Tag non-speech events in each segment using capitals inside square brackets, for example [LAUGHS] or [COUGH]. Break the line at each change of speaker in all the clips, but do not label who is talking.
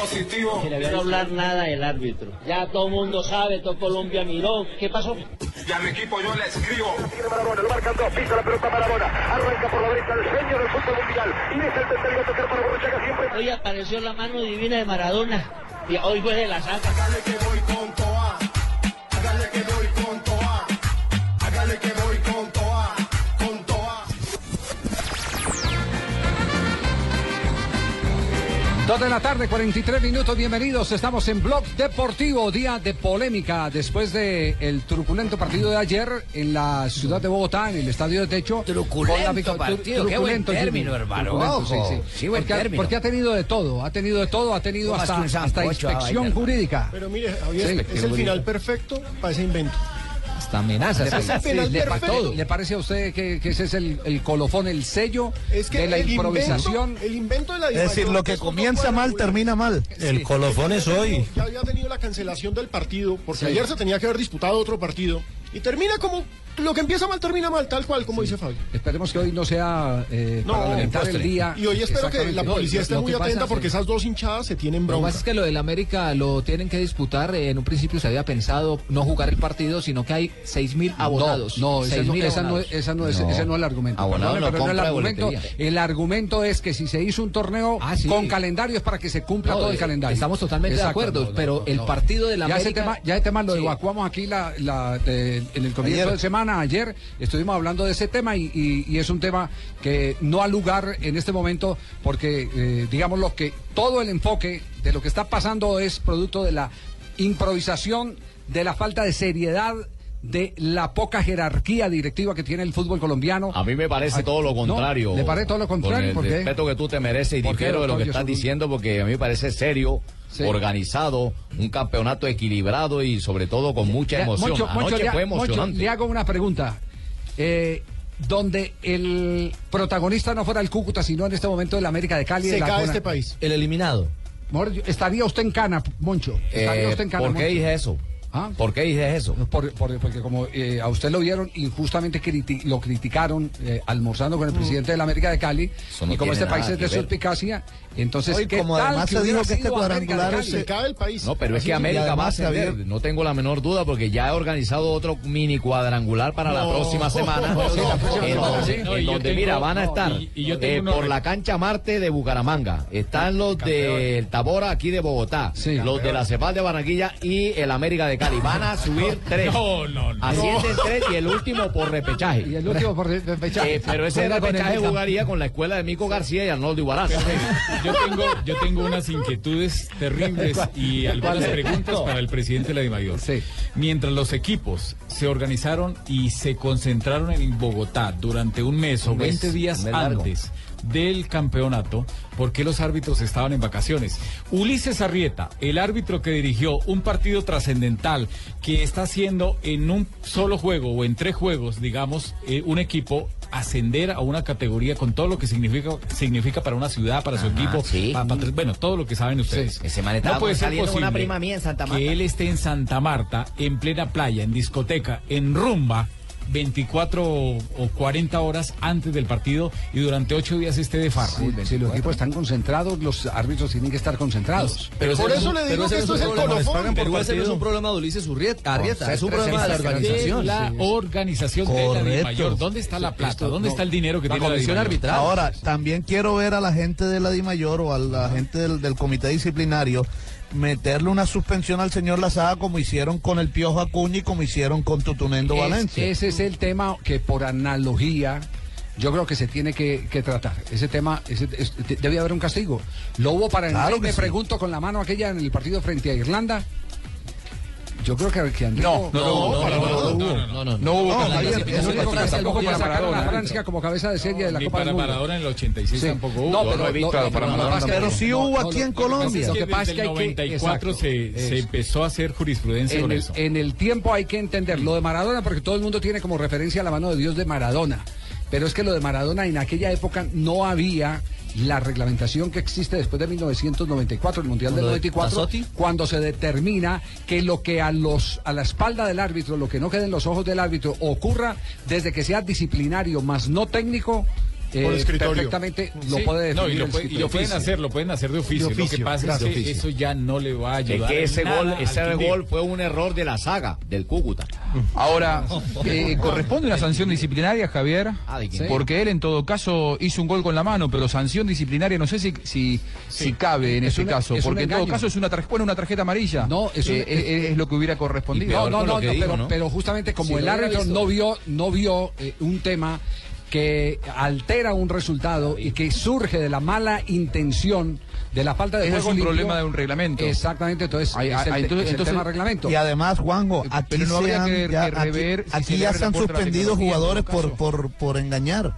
positivo.
No quiero hablar nada del árbitro. Ya todo el mundo sabe, todo Colombia miró. ¿Qué pasó?
Y a mi equipo yo le escribo.
Maradona, lo marcan dos, pisa la pelota Maradona, arranca por la derecha el sueño del fútbol mundial, y es el tercero tocar para Borruchaga siempre.
Hoy apareció la mano divina de Maradona. Y hoy fue de la saca.
Hágale que voy con
Dos de la tarde, 43 minutos, bienvenidos. Estamos en Blog Deportivo, día de polémica después de el truculento partido de ayer en la ciudad de Bogotá, en el estadio de Techo.
Truculento
Con la victo-
partido, qué buen término,
sí,
hermano, ojo. Sí, buen
porque, ha-
término.
porque ha tenido de todo, ha tenido de todo, ha tenido hasta, inspección jurídica.
Pero mire, Javier,
Sí,
es el final perfecto para ese invento.
Hasta amenazas.
¿Le, pa-
perfecto.
¿Le parece a usted que, que ese es el, el colofón, el sello
Es que
de la
el
improvisación?
Invento, el invento de la
Es decir, lo que comienza mal termina mal.
El
colofón es hoy.
Ya había tenido la cancelación del partido, porque
Sí.
ayer se tenía que haber disputado otro partido. Y termina como. Lo que empieza mal termina mal, tal cual, como dice Fabio.
Esperemos que hoy no sea eh,
No,
para lamentar el día.
Y hoy espero que la policía
lo-
esté
lo
muy atenta porque
que-
esas dos hinchadas se tienen
Lo que
bronca.
pasa es que lo del América lo tienen que disputar. eh, En un principio se había pensado no jugar el partido, sino que hay 6.000 abonados.
No, no, ese no,
6.000
esa no, esa no es,
No.
ese no es el argumento.
Abonado
Perdone,
no
pero no el argumento.
boletería.
El argumento es que si se hizo un torneo
Ah, sí.
con calendario es para que se cumpla
No,
todo el
eh,
calendario.
estamos totalmente de acuerdo, pero el partido del
ya ese
América-
tema, ya ese tema lo
Sí.
evacuamos aquí la, en el comienzo
Ayer.
de semana. Ayer estuvimos hablando de ese tema y, y- y es un tema que no ha lugar en este momento porque, eh, digamos, lo que todo el enfoque de lo que está pasando es producto de la improvisación, de la falta de seriedad. De la poca jerarquía directiva que tiene el fútbol colombiano.
A mí me parece todo lo
no,
contrario.
¿Le parece todo lo contrario?
Con
¿Por
el
qué?
respeto que tú te mereces y
¿Por qué,
difiero de lo que estás diciendo porque a mí me parece serio,
Sí.
organizado, un campeonato equilibrado y sobre todo con mucha emoción.
Moncho, Moncho,
Anoche
le,
fue
Moncho,
emocionante.
le hago una pregunta. Eh, donde el protagonista no fuera el Cúcuta, sino en este momento el América de Cali. de
Se
la
cae
zona-
este país.
El eliminado.
¿Estaría usted en cana, Moncho? ¿Estaría
Eh,
usted en cana,
¿Por qué
Moncho?
dije eso?
¿Ah?
¿Por qué dije eso?
Por- por- porque como eh, a usted lo vieron injustamente criti- lo criticaron eh, almorzando con el presidente de la América de Cali
no
y como este país es de suspicacia entonces
Hoy,
¿qué
como
tal
además se
hubiera
dijo que este
de
cuadrangular?
Se cae el país.
No, pero es que. América va a ascender,
Javier-
no tengo la menor duda porque ya he organizado otro mini cuadrangular para la
No.
próxima [LAUGHS] semana.
Sí, la próxima
en
semana,
donde, en mira, van a
no,
estar
y- y yo
eh, por la cancha Marte de Bucaramanga, están los del Tabora aquí de Bogotá,
Sí.
los de la Cepal de Barranquilla y el América de Cali. Van a subir [LAUGHS] tres.
No, no, no.
Ascienden tres y el último por repechaje.
y el último por repechaje.
Eh, pero ese repechaje jugaría con la escuela de Mico García y Arnoldo Iguarán.
Yo tengo, yo tengo unas inquietudes terribles y algunas preguntas para el presidente de la DIMAYOR.
Sí.
Mientras los equipos se organizaron y se concentraron en Bogotá durante un mes o
Un mes,
20 días antes del campeonato, ¿por qué los árbitros estaban en vacaciones? Ulises Arrieta, el árbitro que dirigió un partido trascendental que está haciendo en un solo juego o en tres juegos, digamos, eh, un equipo ascender a una categoría con todo lo que significa significa para una ciudad, para su equipo,
sí.
pa- pa- bueno, todo lo que saben ustedes.
Ese estaba
puede ser
una prima mía en Santa Marta.
Que él esté en Santa Marta, en plena playa, en discoteca, en rumba. 24 o 40 horas antes del partido y durante 8 días esté de farra.
Sí, si los equipos están concentrados, los árbitros tienen que estar concentrados.
Pero por eso le digo que esto es el colofón.
Pero ese no es un problema de Ulises Urrieta, Arrieta, es un problema de la
de
organización.
la organización de la
Correcto.
mayor. ¿Dónde está la plata? ¿Dónde está el dinero que
La
tiene la
comisión arbitral. Ahora, también quiero ver a la gente de la DIMAYOR o a la gente del, del comité disciplinario meterle una suspensión al señor Lazada como hicieron con el Piojo Acuña y como hicieron con Tutunendo
Es-
Valencia.
ese es el tema que por analogía yo creo que se tiene que, que tratar. Ese tema, ese, es- de- debe haber un castigo. Lo hubo para
Claro que
me
sí.
pregunto con la mano aquella en el partido frente a Irlanda. Yo creo que, que
No, no, no,
para-
no, no,
no, no, no.
No hubo
el
tampoco
para
para Maradona.
Francia como cabeza de serie de la Copa
para
del Mundo.
Maradona en el 86
Sí.
tampoco hubo.
No, pero
para Maradona
Pero sí
no,
hubo
no,
aquí en Colombia.
Lo que pasa es que
hay que-
94
exacto,
se, empezó a hacer jurisprudencia
en
con
el,
eso.
en el tiempo hay que entender lo de Maradona porque todo el mundo tiene como referencia la mano de Dios de Maradona. Pero es que lo de Maradona en aquella época no había la reglamentación que existe después de 1994, el Mundial del
¿Lo de
94,
Mazzotti?
cuando se determina que lo que a los a la espalda del árbitro, lo que no quede en los ojos del árbitro ocurra desde que sea disciplinario más no técnico, eh,
Por escritorio.
perfectamente lo
Sí,
puede
no, y
definir
lo,
el
puede- y lo
escritorio.
pueden hacer, lo pueden hacer de oficio.
De
Lo que pasa
claro,
es que eso ya no le va a
De
ayudar.
que ese gol, ese gol fue un error de la saga, del Cúcuta.
Ahora, [LAUGHS] eh, ¿corresponde una sanción disciplinaria, Javier?
Ah.
Porque él en todo caso hizo un gol con la mano, pero sanción disciplinaria no sé si, si, si cabe en
Es
ese caso,
es
porque en todo caso es una, bueno, una tarjeta amarilla.
No, es un-
Eh, es lo que hubiera correspondido.
No, no, no, no,
digo,
pero,
¿no?
pero justamente como
Si
el árbitro no vio, no vio eh, un tema que altera un resultado y que surge de la mala intención de la falta de
es un
limpio.
problema de un reglamento.
Exactamente, entonces
Ay,
es
ay,
el,
entonces-
es el
entonces-
tema reglamento.
Y además, Juanjo, aquí,
Pero no
se
habría
han-
que-
ya,
que
aquí-
rever si
aquí
se le
ya
abre
se
la
han
puerta a la
suspendido
tecnología, en
jugadores por, por, por engañar.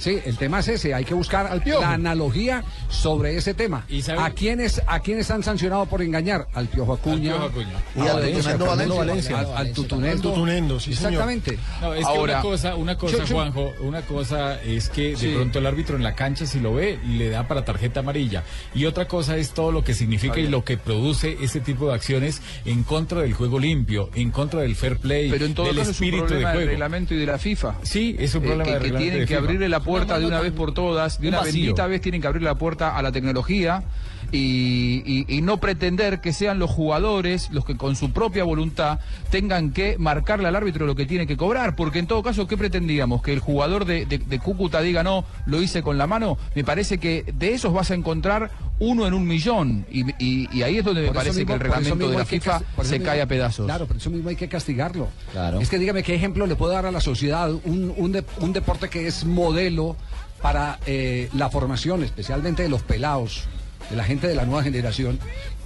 Sí, el tema es ese, hay que buscar
Piojo.
la analogía sobre ese tema.
¿Y sabe-
¿A quiénes, ¿A quiénes han sancionado por engañar? Al Piojo Acuña,
Piojo Acuña.
Y al Valencia.
Valencia.
al, al Tutunendo.
Al Tutunendo, sí, señor.
Exactamente.
No, es
Ahora-
que una cosa, una cosa,
Yo- yo-
Juanjo, una cosa es que de
Sí.
pronto el árbitro en la cancha si lo ve le da para tarjeta amarilla y otra cosa es todo lo que significa y lo que produce ese tipo de acciones en contra del juego limpio, en contra del fair play,
Pero en todo
del
caso es un
espíritu de
problema del
juego.
reglamento y de la FIFA.
Sí, es un
Eh,
problema
que,
de
que
reglamento
tienen
de
que
FIFA.
abrirle la puerta de una vez por todas, de
un
una bendita vez tienen que abrir la puerta a la tecnología y, y- y no pretender que sean los jugadores los que con su propia voluntad tengan que marcarle al árbitro lo que tiene que cobrar, porque en todo caso, ¿qué pretendíamos? Que el jugador de, de- de Cúcuta diga no, lo hice con la mano, me parece que de esos vas a encontrar uno en un millón y, y- y ahí es donde me
Por
parece
mismo-
que el reglamento de la FIFA se
mismo-
cae a pedazos.
Claro, por eso mismo hay que castigarlo.
Claro.
Es que dígame qué ejemplo le puede dar a la sociedad un, un, de- un deporte que es modelo para eh, la formación, especialmente de los pelados, de la gente de la nueva generación.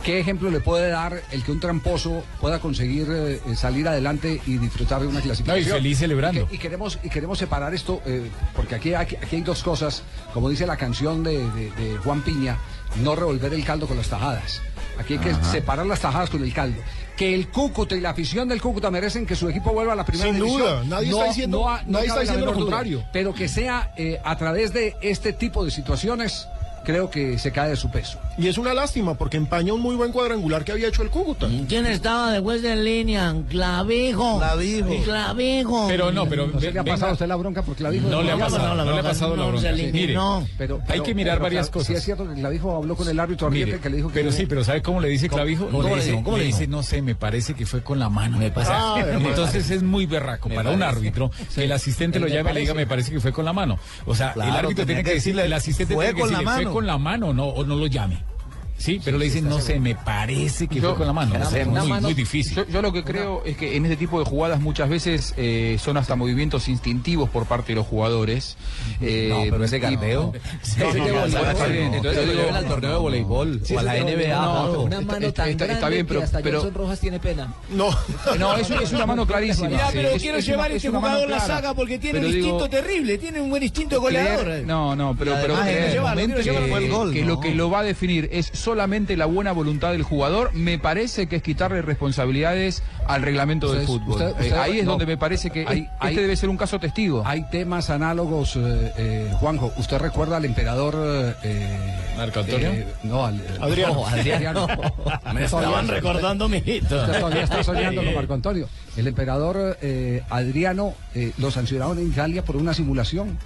¿Qué ejemplo le puede dar el que un tramposo pueda conseguir eh, salir adelante y disfrutar de una clasificación?
No, y feliz celebrando.
Y, que- y queremos, y queremos separar esto, eh, porque aquí, aquí, aquí hay dos cosas, como dice la canción de, de- de Juan Piña, no revolver el caldo con las tajadas. Aquí hay que separar las tajadas con el caldo. Que el Cúcuta y la afición del Cúcuta merecen que su equipo vuelva a la primera
Sin
división.
duda, nadie está diciendo- nadie está
la
diciendo lo
duda.
contrario.
Pero que sea eh, a través de este tipo de situaciones, creo que se cae de su peso.
Y es una lástima porque empaña un muy buen cuadrangular que había hecho el Cúcuta.
¿Quién estaba después de línea? Clavijo.
Clavijo.
Clavijo.
Pero no, pero
¿No se le ha pasado a usted la bronca porque la dijo?
No le ha
No,
pasado,
no, la
no le ha pasado la
no,
bronca. Sí. Mire,
No.
Pero,
hay que mirar
pero,
varias cosas.
Sí es cierto que Clavijo habló con el árbitro
Mire,
que le dijo que
pero
no-
sí, pero ¿sabe cómo le dice Clavijo?
¿Cómo
le
le
dice?
¿Cómo
le dice, no sé, me parece que fue con la mano.
Me parece.
Ah.
Entonces es muy berraco para un árbitro que el asistente lo
Me
llame y le diga, me parece que fue con la mano. O sea, el árbitro tiene
que
decirle, el asistente
fue
tiene que
con la
decirle, fue
mano.
Con la mano no, o no lo llame. Sí, pero le dicen, no sé, me parece que
Yo-
fue con la mano. O sea, es muy,
mano-
muy difícil.
Yo, yo lo que creo es que en este tipo de jugadas muchas veces eh, son hasta movimientos instintivos por parte de los jugadores. Eh,
No, pero ese carteo. [LAUGHS]
Entonces digo-
al torneo de voleibol o a la NBA.
Una
está-
mano
está-
tan
está bien, pero-
hasta
pero-
Johnson Rojas tiene pena.
No. [LAUGHS]
No, eso es una mano clarísima.
Mira, pero
es-
quiero
es
llevar este
es
jugador la saga porque tiene un instinto terrible, tiene un buen instinto goleador.
no, no, pero, pero que, lo que lo va a definir es solamente la buena voluntad del jugador, me parece que es quitarle responsabilidades al reglamento del fútbol.
usted-
Eh, ahí es
no.
donde me parece que
Hay-
este
hay-
debe ser un caso testigo.
Hay temas análogos, eh, eh, Juanjo. ¿Usted recuerda al emperador... eh,
¿Marco Antonio?
eh, no, al...
Adriano.
No, Adriano. [LAUGHS] Me estaban recordando, mijito.
Usted todavía está soñando con Marco Antonio. El emperador eh, Adriano eh, lo sancionaron en Italia por una simulación.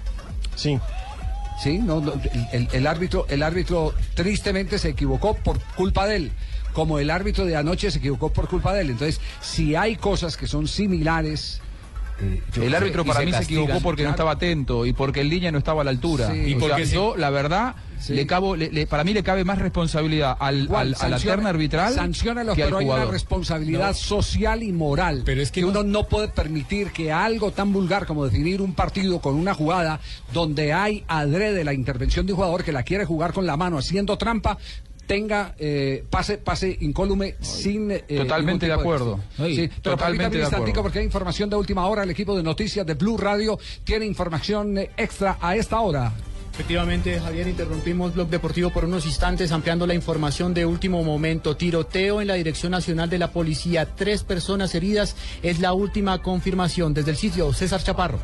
Sí.
Sí, no, no, el, el- árbitro, el árbitro tristemente se equivocó por culpa de él, como el árbitro de anoche se equivocó por culpa de él. Entonces, si hay cosas que son similares, eh,
El árbitro para mí se equivocó porque no estaba atento y porque el línea no estaba a la altura.
Sí.
Y
O sea,
porque sí.
yo, la verdad,
Sí.
le cabo, le- le- para mí le cabe más responsabilidad al, a la
sanciona-
terna arbitral
sanciónalo,
que al
pero hay una responsabilidad social y moral.
Pero es que
uno
no-
no puede permitir que algo tan vulgar como definir un partido con una jugada donde hay adrede la intervención de un jugador que la quiere jugar con la mano haciendo trampa tenga eh, pase pase incólume sin eh,
Totalmente de acuerdo. Sí,
pero
totalmente de acuerdo.
porque hay información de última hora el equipo de noticias de Blue Radio tiene información extra a esta hora
Efectivamente, Javier, interrumpimos Blog Deportivo por unos instantes ampliando la información de último momento. Tiroteo en la Dirección Nacional de la Policía. Tres personas heridas es la última confirmación. Desde el sitio, César Chaparro.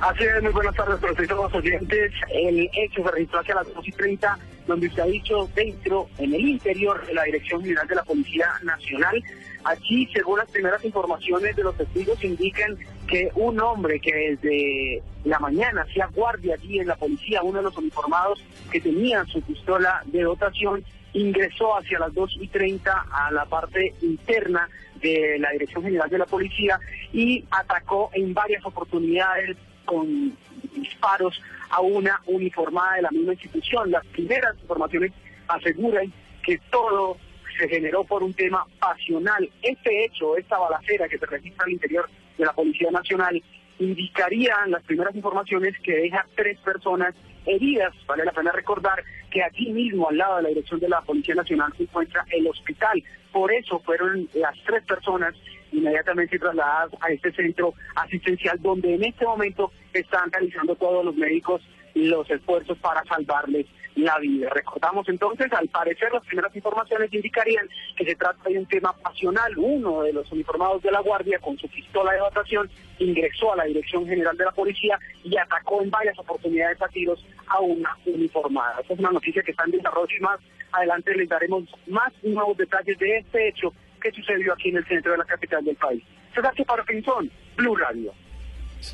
Así es, muy buenas tardes los oyentes. El hecho se registró hacia las 2 y 30, donde se ha dicho dentro, en el interior de la Dirección General de la Policía Nacional. Aquí, según las primeras informaciones de los testigos, indican que un hombre que desde la mañana hacía guardia allí en la policía, uno de los uniformados que tenía su pistola de dotación, ingresó hacia las 2 y 30 a la parte interna de la Dirección General de la Policía y atacó en varias oportunidades con disparos a una uniformada de la misma institución. Las primeras informaciones aseguran que todo se generó por un tema pasional. Este hecho, esta balacera que se registra al interior de la Policía Nacional, indicaría en las primeras informaciones que deja tres personas heridas. Vale la pena recordar que aquí mismo, al lado de la dirección de la Policía Nacional, se encuentra el hospital. Por eso fueron las tres personas inmediatamente trasladadas a este centro asistencial, donde en este momento están realizando todos los médicos los esfuerzos para salvarles la vida. Recordamos entonces, al parecer las primeras informaciones indicarían que se trata de un tema pasional. Uno de los uniformados de la Guardia con su pistola de dotación ingresó a la Dirección General de la Policía y atacó en varias oportunidades a tiros a una uniformada. Esta es una noticia que está en desarrollo y más adelante les daremos más nuevos detalles de este hecho que sucedió aquí en el centro de la capital del país. César Pinzón, Blue Radio.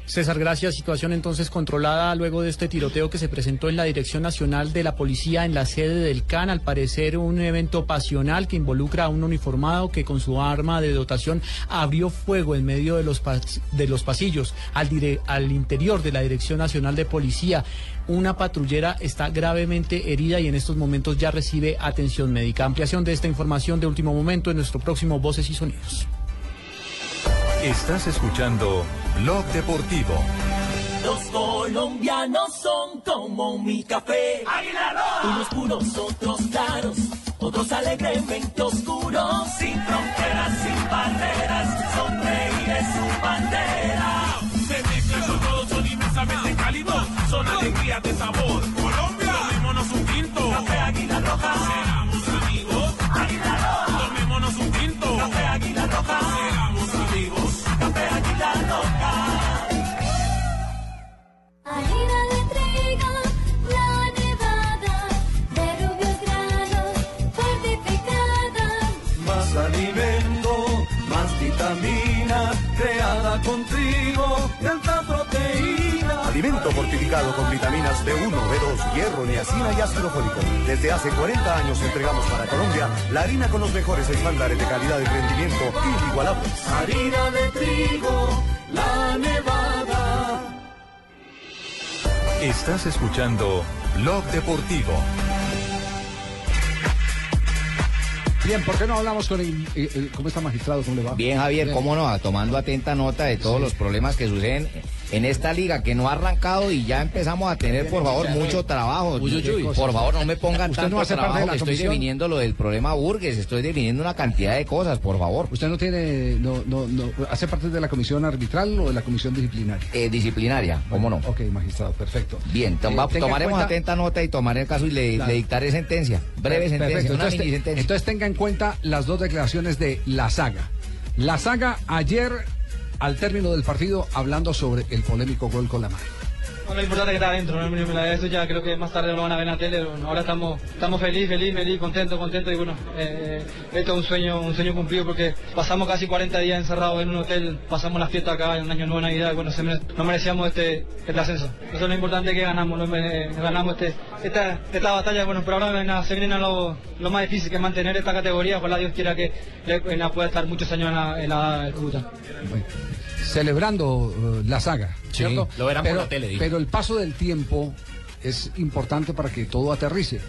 César, gracias. Situación entonces controlada luego de este tiroteo que se presentó en la Dirección Nacional de la Policía en la sede del CAN. Al parecer un evento pasional que involucra a un uniformado que con su arma de dotación abrió fuego en medio de los, de los pasillos al, al interior de la Dirección Nacional de Policía. Una patrullera está gravemente herida y en estos momentos ya recibe atención médica. Ampliación de esta información de último momento en nuestro próximo Voces y Sonidos.
Estás escuchando Blog Deportivo.
Los colombianos son como mi café. Unos puros, otros claros, otros alegremente oscuros. Sin fronteras, sin barreras, sonreír es su bandera. Se mezclan son todos, son inmensamente cálidos, son alegrías de sabor.
Fortificado con vitaminas B1, B2, hierro, niacina y ácido fólico. Desde hace 40 años entregamos para Colombia la harina con los mejores estándares de calidad y rendimiento inigualables.
Harina de trigo, la nevada.
Estás escuchando Blog Deportivo.
Bien, ¿por qué no hablamos con el, eh, eh, cómo está magistrado? ¿Cómo le va?
Bien, Javier, cómo no, tomando atenta nota de todos los problemas que suceden en esta liga que no ha arrancado y ya empezamos a tener, por favor, mucho trabajo.
Uy, uy, uy.
Por favor, no me pongan
¿Usted
tanto
no hace parte de
trabajo
la
que estoy definiendo lo del problema Burgues, estoy definiendo una cantidad de cosas, por favor.
¿Usted no tiene, no, no, no, hace parte de la comisión arbitral o de la comisión disciplinaria?
Eh, disciplinaria, ¿cómo no?
Ok, magistrado, perfecto.
Bien, tom-
Eh,
tomaremos
cuenta-
atenta nota y tomaré el caso y le,
Claro.
le dictaré sentencia. Breve sentencia,
Perfecto.
una
Entonces,
mini
te-
sentencia.
entonces tenga en cuenta las dos declaraciones de la saga. La saga ayer, al término del partido, hablando sobre el polémico gol con la mano.
Lo importante es que está adentro, eso ya creo que más tarde lo van a ver en la tele. Bueno, ahora estamos, estamos feliz, feliz, feliz, contento, contento y bueno, eh, esto es un sueño, un sueño cumplido porque pasamos casi 40 días encerrados en un hotel, pasamos la fiesta acá en un año nuevo Navidad bueno, no merecíamos este, este ascenso. Eso es lo importante que ganamos, mere- ganamos este, esta, batalla, bueno, pero ahora se viene lo, más difícil que es mantener esta categoría, ojalá Dios quiera que pueda estar muchos años en la, en.
Celebrando eh, la saga,
Sí,
¿cierto?
lo verán por
pero,
la tele.
Pero el paso del tiempo es importante para que todo aterrice.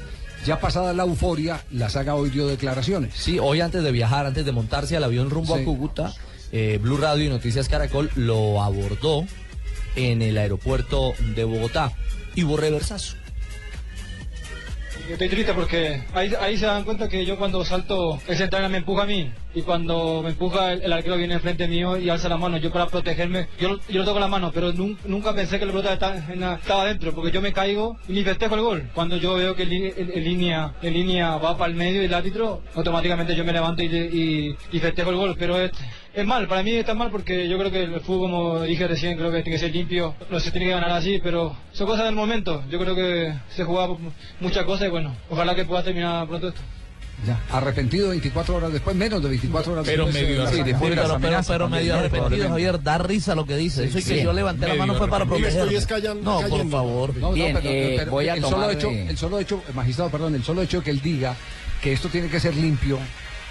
Ya pasada la euforia, la saga hoy dio declaraciones.
Sí, hoy antes de viajar, antes de montarse al avión rumbo
Sí.
a Cúcuta, eh, Blue Radio y Noticias Caracol lo abordó en el aeropuerto de Bogotá y hubo reversazo.
Estoy triste porque ahí, ahí se dan cuenta que yo cuando salto, el central me empuja a mí. Y cuando me empuja, el, el arquero viene enfrente mío y alza la mano. Yo para protegerme, yo, yo lo toco la mano, pero nun- nunca pensé que la pelota estaba, estaba dentro, porque yo me caigo y ni festejo el gol. Cuando yo veo que en línea, línea va para el medio y el árbitro, automáticamente yo me levanto y, y, y festejo el gol. Pero es, es mal, para mí está mal porque yo creo que el fútbol, como dije recién, creo que tiene que ser limpio, no se tiene que ganar así, pero son cosas del momento. Yo creo que se jugaba muchas cosas y bueno, ojalá que pueda terminar pronto esto.
Ya, arrepentido 24 horas después, menos de 24 horas
Pero
después.
medio
eh,
arrepentido.
sí, después de las
pero, pero,
amenazas
pero medio
¿no?
arrepentido. Javier, da risa lo que dice. Eso y que
Sí.
yo levanté la mano fue para proteger. No, por favor.
No, no,
Bien,
pero-
eh,
pero
voy a
el solo
tomar
hecho,
de-
el solo hecho, magistrado, perdón, el solo hecho que él diga que esto tiene que ser limpio,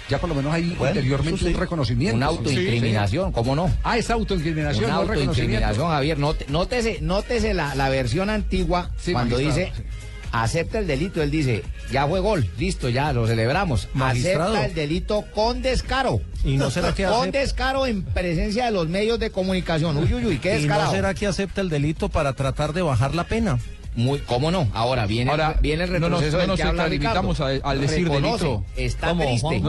ya por lo menos hay
Bueno,
interiormente
eso sí.
un reconocimiento.
Una autoincriminación, ¿cómo no?
Ah, es autoincriminación,
Una
no
autoincriminación, Javier. Note- Nótese, nótese la, la versión antigua
Sí,
cuando
magistrado,
dice acepta el delito. Él dice, ya fue gol, listo, ya lo celebramos.
Magistrado.
Acepta el delito con descaro.
¿Y no será que
Con descaro en presencia de los medios de comunicación. Uy, uy, uy, qué
¿Y no
descarado.
será que acepta el delito para tratar de bajar la pena?
Muy, ¿Cómo no? Ahora viene,
Ahora,
viene el
no nos-
retroceso
no
del que habla
extralimitamos
Ricardo.
a- al decir
Reconoce,
delito.
Está
¿Cómo,
triste.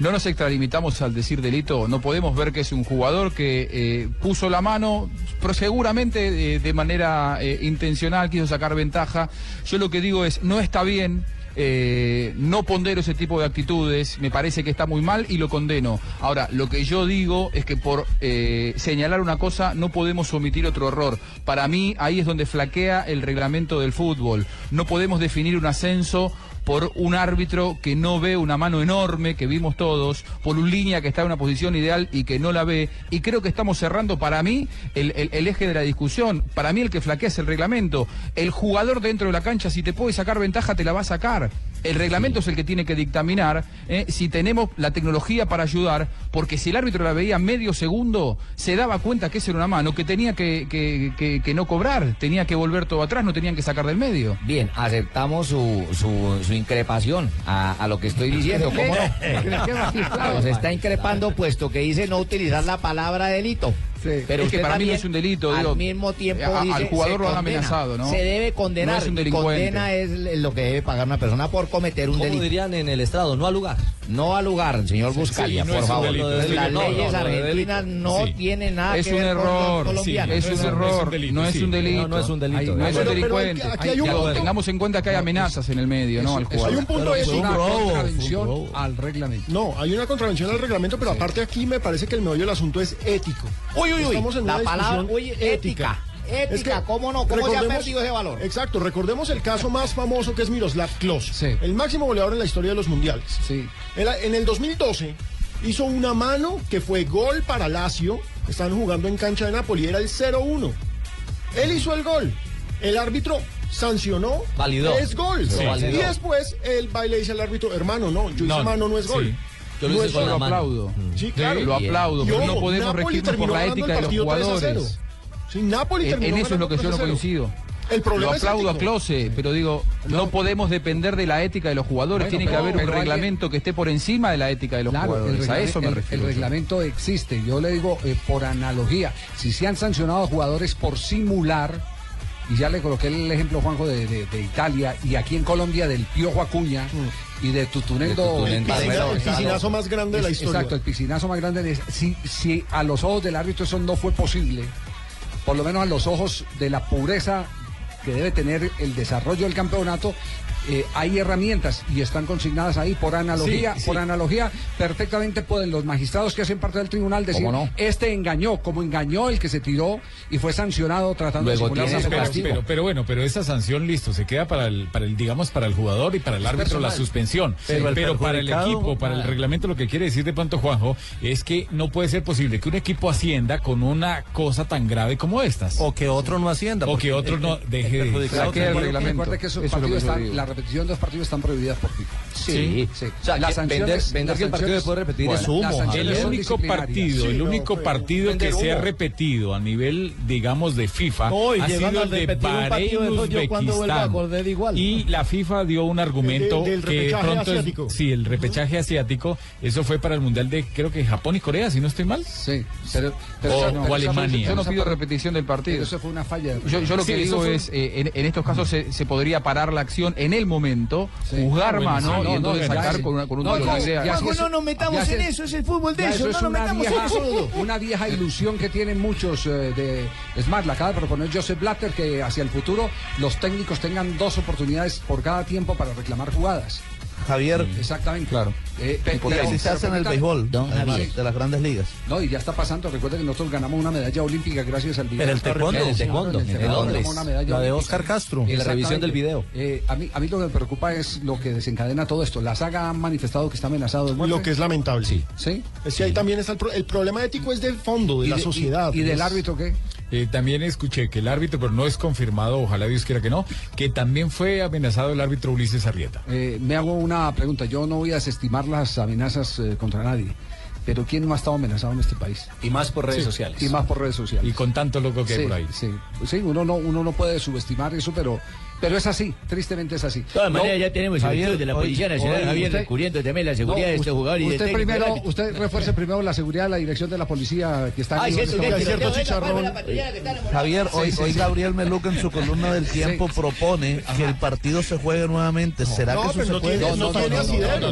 No nos extralimitamos al decir delito, no podemos ver que es un jugador que eh, puso la mano, pero seguramente eh, de manera eh, intencional quiso sacar ventaja. Yo lo que digo es, no está bien. no pondero ese tipo de actitudes, me parece que está muy mal y lo condeno. Ahora, lo que yo digo es que por señalar una cosa no podemos omitir otro error. Para mí ahí es donde flaquea el reglamento del fútbol. No podemos definir un ascenso por un árbitro que no ve una mano enorme que vimos todos, por un línea que está en una posición ideal y que no la ve. Y creo que estamos cerrando para mí el, el- eje de la discusión. Para mí el que flaquea es el reglamento. El jugador dentro de la cancha, si te puede sacar ventaja, te la va a sacar. El reglamento es el que tiene que dictaminar eh, si tenemos la tecnología para ayudar, porque si el árbitro la veía medio segundo, se daba cuenta que esa era una mano, que tenía que, que- que- que no cobrar, tenía que volver todo atrás, no tenían que sacar del medio.
Bien, aceptamos su, su, su increpación a, a lo que estoy diciendo, ¿cómo no? [LAUGHS] Nos está increpando puesto que dice no utilizar la palabra delito. Pero
Es que para mí no es un delito,
Al mismo tiempo
a- al jugador lo han
condena.
amenazado, ¿no?
Se debe condenar.
No es un delincuente.
condena es lo que debe pagar una persona por cometer un
¿Cómo
delito.
dirían en el estrado? No al lugar.
No al lugar, señor Buscalia,
no
por favor.
delito,
Las leyes
No, no, no,
argentinas no
Sí.
tienen nada
Es
que
un
ver con los
error,
colombianos.
es un error,
no es un delito,
no es un delito.
No, es un
delincuente. Tengamos en cuenta que hay amenazas en el medio, ¿no? Al
Hay un punto
un
contravención al reglamento.
No, hay una contravención al reglamento, pero aparte aquí me parece que el meollo del asunto es ético.
Uy, uy, uy.
Estamos en
La
una
palabra,
discusión
ética. Ética,
Es que
¿cómo no? ¿Cómo se ha
recordemos-
perdido ese valor?
Exacto, recordemos el caso más famoso que es Miroslav Klose,
Sí.
el máximo goleador en la historia de los mundiales.
Sí.
Él, En el 2012 hizo una mano que fue gol para Lazio, estaban jugando en cancha de Napoli, era el 0-1. Él hizo el gol, el árbitro sancionó,
Validó.
es gol.
Sí.
Y
Validó.
después el baile dice al árbitro, hermano, no, yo hice
No,
mano, no es gol.
Yo lo
No
hice
es
con
gol.
la
lo
mano.
aplaudo.
Sí, claro.
Lo aplaudo, pero no podemos regirnos por la ética de los
partido 3 a
jugadores.
0. Sí, Napoli
En, eso es lo que yo no
ganando 3 a 0.
coincido.
El problema
lo
es
aplaudo a. Close, pero digo, no podemos depender de la ética de los jugadores.
Bueno,
Tiene que haber un reglamento que esté por encima de la ética de los
Claro,
jugadores. A eso me
el-
refiero.
el reglamento existe. Yo le digo eh, por analogía. Si se han sancionado a jugadores por simular, y ya le coloqué el ejemplo, Juanjo, de, de- de Italia, y aquí en Colombia del Piojo Acuña y de Tutunendo.
El, piscina-
Claro,
el piscinazo más grande de la historia.
Exacto, el piscinazo más grande. de- si, si a los ojos del árbitro eso no fue posible, por lo menos a los ojos de la pureza que debe tener el desarrollo del campeonato, eh, hay herramientas y están consignadas ahí por analogía.
Sí, sí.
Por analogía, perfectamente pueden los magistrados que hacen parte del tribunal decir, este engañó, como engañó el que se tiró y fue sancionado tratando
Luego
de simular
pero, pero, pero bueno, pero esa sanción, listo, se queda para el, para el, digamos, para el jugador y para el árbitro la suspensión.
Pero
Pero,
el
para el equipo, para el reglamento, lo que quiere decir de pronto Juanjo, es que no puede ser posible que un equipo ascienda con una cosa tan grave como estas.
O que otro no hacienda.
O que otro
el-
no
el
deje de-.
Recuerde que esos
es
partidos están, repetición de los partidos están prohibidas por FIFA.
Sí.
sí.
O sea,
Las sanciones-
vender, vender
las
que el partido después repetir
Bueno,
es humo.
El único partido,
Sí,
el
no,
único partido que se ha repetido a nivel, digamos, de FIFA
No,
ha sido el de Bahrein Uzbekistán.
igual.
Y la FIFA dio un argumento
El de- del
que pronto es-
asiático.
sí, el repechaje asiático, eso fue para el mundial de creo que Japón y Corea, si no estoy mal.
Sí, pero,
O-
esa-
o
esa fue-
Alemania.
Yo no pido repetición del partido.
pero Eso fue una falla.
Yo, yo lo
Sí,
que digo
fue-
es, eh, en, en estos casos se, se podría parar la acción en el momento, juzgar
Ah,
mano y
no,
entonces sacar con, una, con un tiro
no,
nos metamos en eso, es el fútbol de eso no nos metamos en eso. [LAUGHS]
una vieja ilusión que tienen muchos eh, de es más, la acaba de proponer Joseph Blatter que hacia el futuro los técnicos tengan dos oportunidades por cada tiempo para reclamar jugadas.
Javier.
Exactamente.
Claro.
Eh,
Porque así se hace en el béisbol,
Don
además
Javier.
de las grandes ligas.
No, y ya está pasando. Recuerden que nosotros ganamos una medalla olímpica gracias al video.
En el taekwondo. En el taekwondo, en
taekwondo medalla
La de. Oscar Castro. Y la revisión del video.
Eh, a, mí, a mí lo que me preocupa es lo que desencadena todo esto. La saga ha manifestado que está amenazado de muerte.
Lo que es lamentable. Sí.
¿Sí?
Es que ahí también está el, pro- el problema ético es del fondo, de
¿Y
la
de- y-
sociedad.
y del
Es-
árbitro qué?
Eh, también escuché que el árbitro, pero no es confirmado, ojalá Dios quiera que no, que también fue amenazado el árbitro Ulises Arrieta.
Eh, me hago una pregunta. Yo no voy a desestimar las amenazas eh, contra nadie. Pero ¿quién no ha estado amenazado en este país?
Y más por redes
Sí,
sociales.
Y más por redes sociales.
Y con tanto loco que hay
sí,
por ahí.
Sí, sí uno, no, uno no puede subestimar eso, pero, pero es así. Tristemente es así.
De todas
No,
maneras, ya tenemos
Javier,
el de la Policía Nacional,
hoy
Javier,
usted-
descubriendo también la seguridad
No,
de este
usted-
jugador y
usted primero, usted refuerce primero la seguridad de la dirección de la policía que está
Ay,
en
sí,
este
eso, que- que- venga,
Javier, hoy,
Sí, sí,
hoy
sí.
Gabriel Meluca en su columna del tiempo propone que el partido se juegue nuevamente. ¿Será
No,
que eso se
no
puede?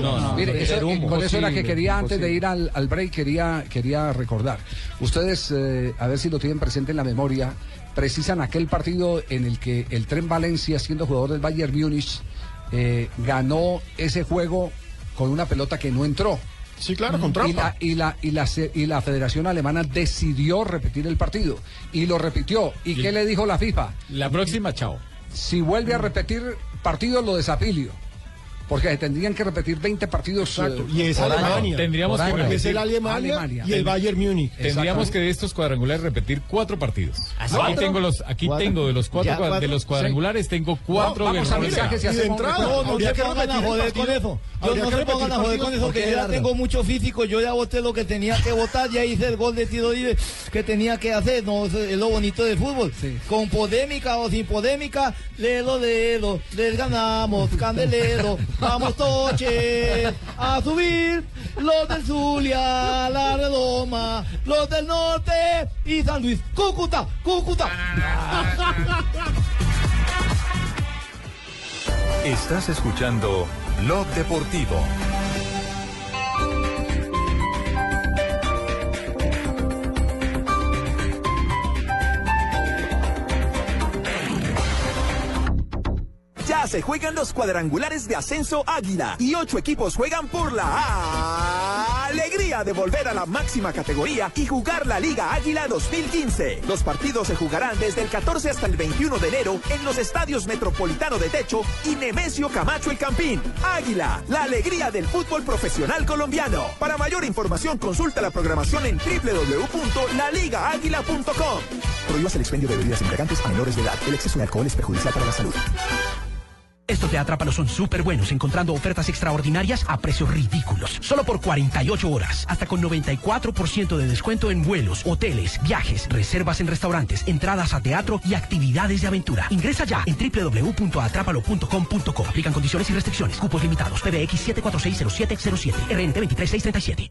no.
Mire, eso-
Humo.
con eso era que quería, antes de ir al, al break, quería, quería recordar. Ustedes, eh, a ver si lo tienen presente en la memoria, precisan aquel partido en el que el Tren Valencia, siendo jugador del Bayern Múnich, eh, ganó ese juego con una pelota que no entró.
Sí, claro, con
Y
trampa.
la, y, la, y, la, y la Federación Alemana decidió repetir el partido. Y lo repitió. ¿Y qué le dijo la FIFA?
La próxima, chao.
Si vuelve a repetir partido, lo desafilio. Porque tendrían que repetir 20 partidos.
Exacto,
eh,
y es. Alemania.
Tendríamos
Por
que repetir-
el Alemania,
Alemania.
y el Bayern Múnich.
Tendríamos que de estos cuadrangulares repetir cuatro partidos. Aquí
¿Cuatro?
tengo los, aquí
¿Cuatro?
tengo de los cuatro,
Ya,
cua- de
cuatro.
los cuadrangulares tengo cuatro
vamos
de
a
Reagan.
Y de
hacemos
entrada, no, no,
No se
que
pongan a joder con eso. Yo no
que
se pongan a joder con eso, que
qué
yo ya tengo mucho físico. Yo ya voté lo que tenía que votar, ya hice el gol de tiro libre que tenía que hacer. No, es lo bonito del fútbol.
Sí.
Con podémica o sin podémica, lelo, lelo, les ganamos, candelero. Vamos, toches, a subir. Los del Zulia, la redoma, los del norte y San Luis. Cúcuta, Cúcuta.
Estás escuchando Blog Deportivo.
Se juegan los cuadrangulares de ascenso Águila y ocho equipos juegan por la alegría de volver a la máxima categoría y jugar la Liga Águila 2015. Los partidos se jugarán desde el 14 hasta el 21 de enero en los estadios Metropolitano de Techo y Nemesio Camacho el Campín. Águila, la alegría del fútbol profesional colombiano. Para mayor información consulta la programación en www.laligaáguila.com. Prohíbas el expendio de bebidas embriagantes a menores de edad. El exceso de alcohol es perjudicial para la salud.
Estos de Atrápalo son súper buenos, encontrando ofertas extraordinarias a precios ridículos. Solo por 48 horas, hasta con 94% de descuento en vuelos, hoteles, viajes, reservas en restaurantes, entradas a teatro y actividades de aventura. Ingresa ya en www.atrápalo.com.co. Aplican condiciones y restricciones. Cupos limitados. PBX 7460707. RNT 23637.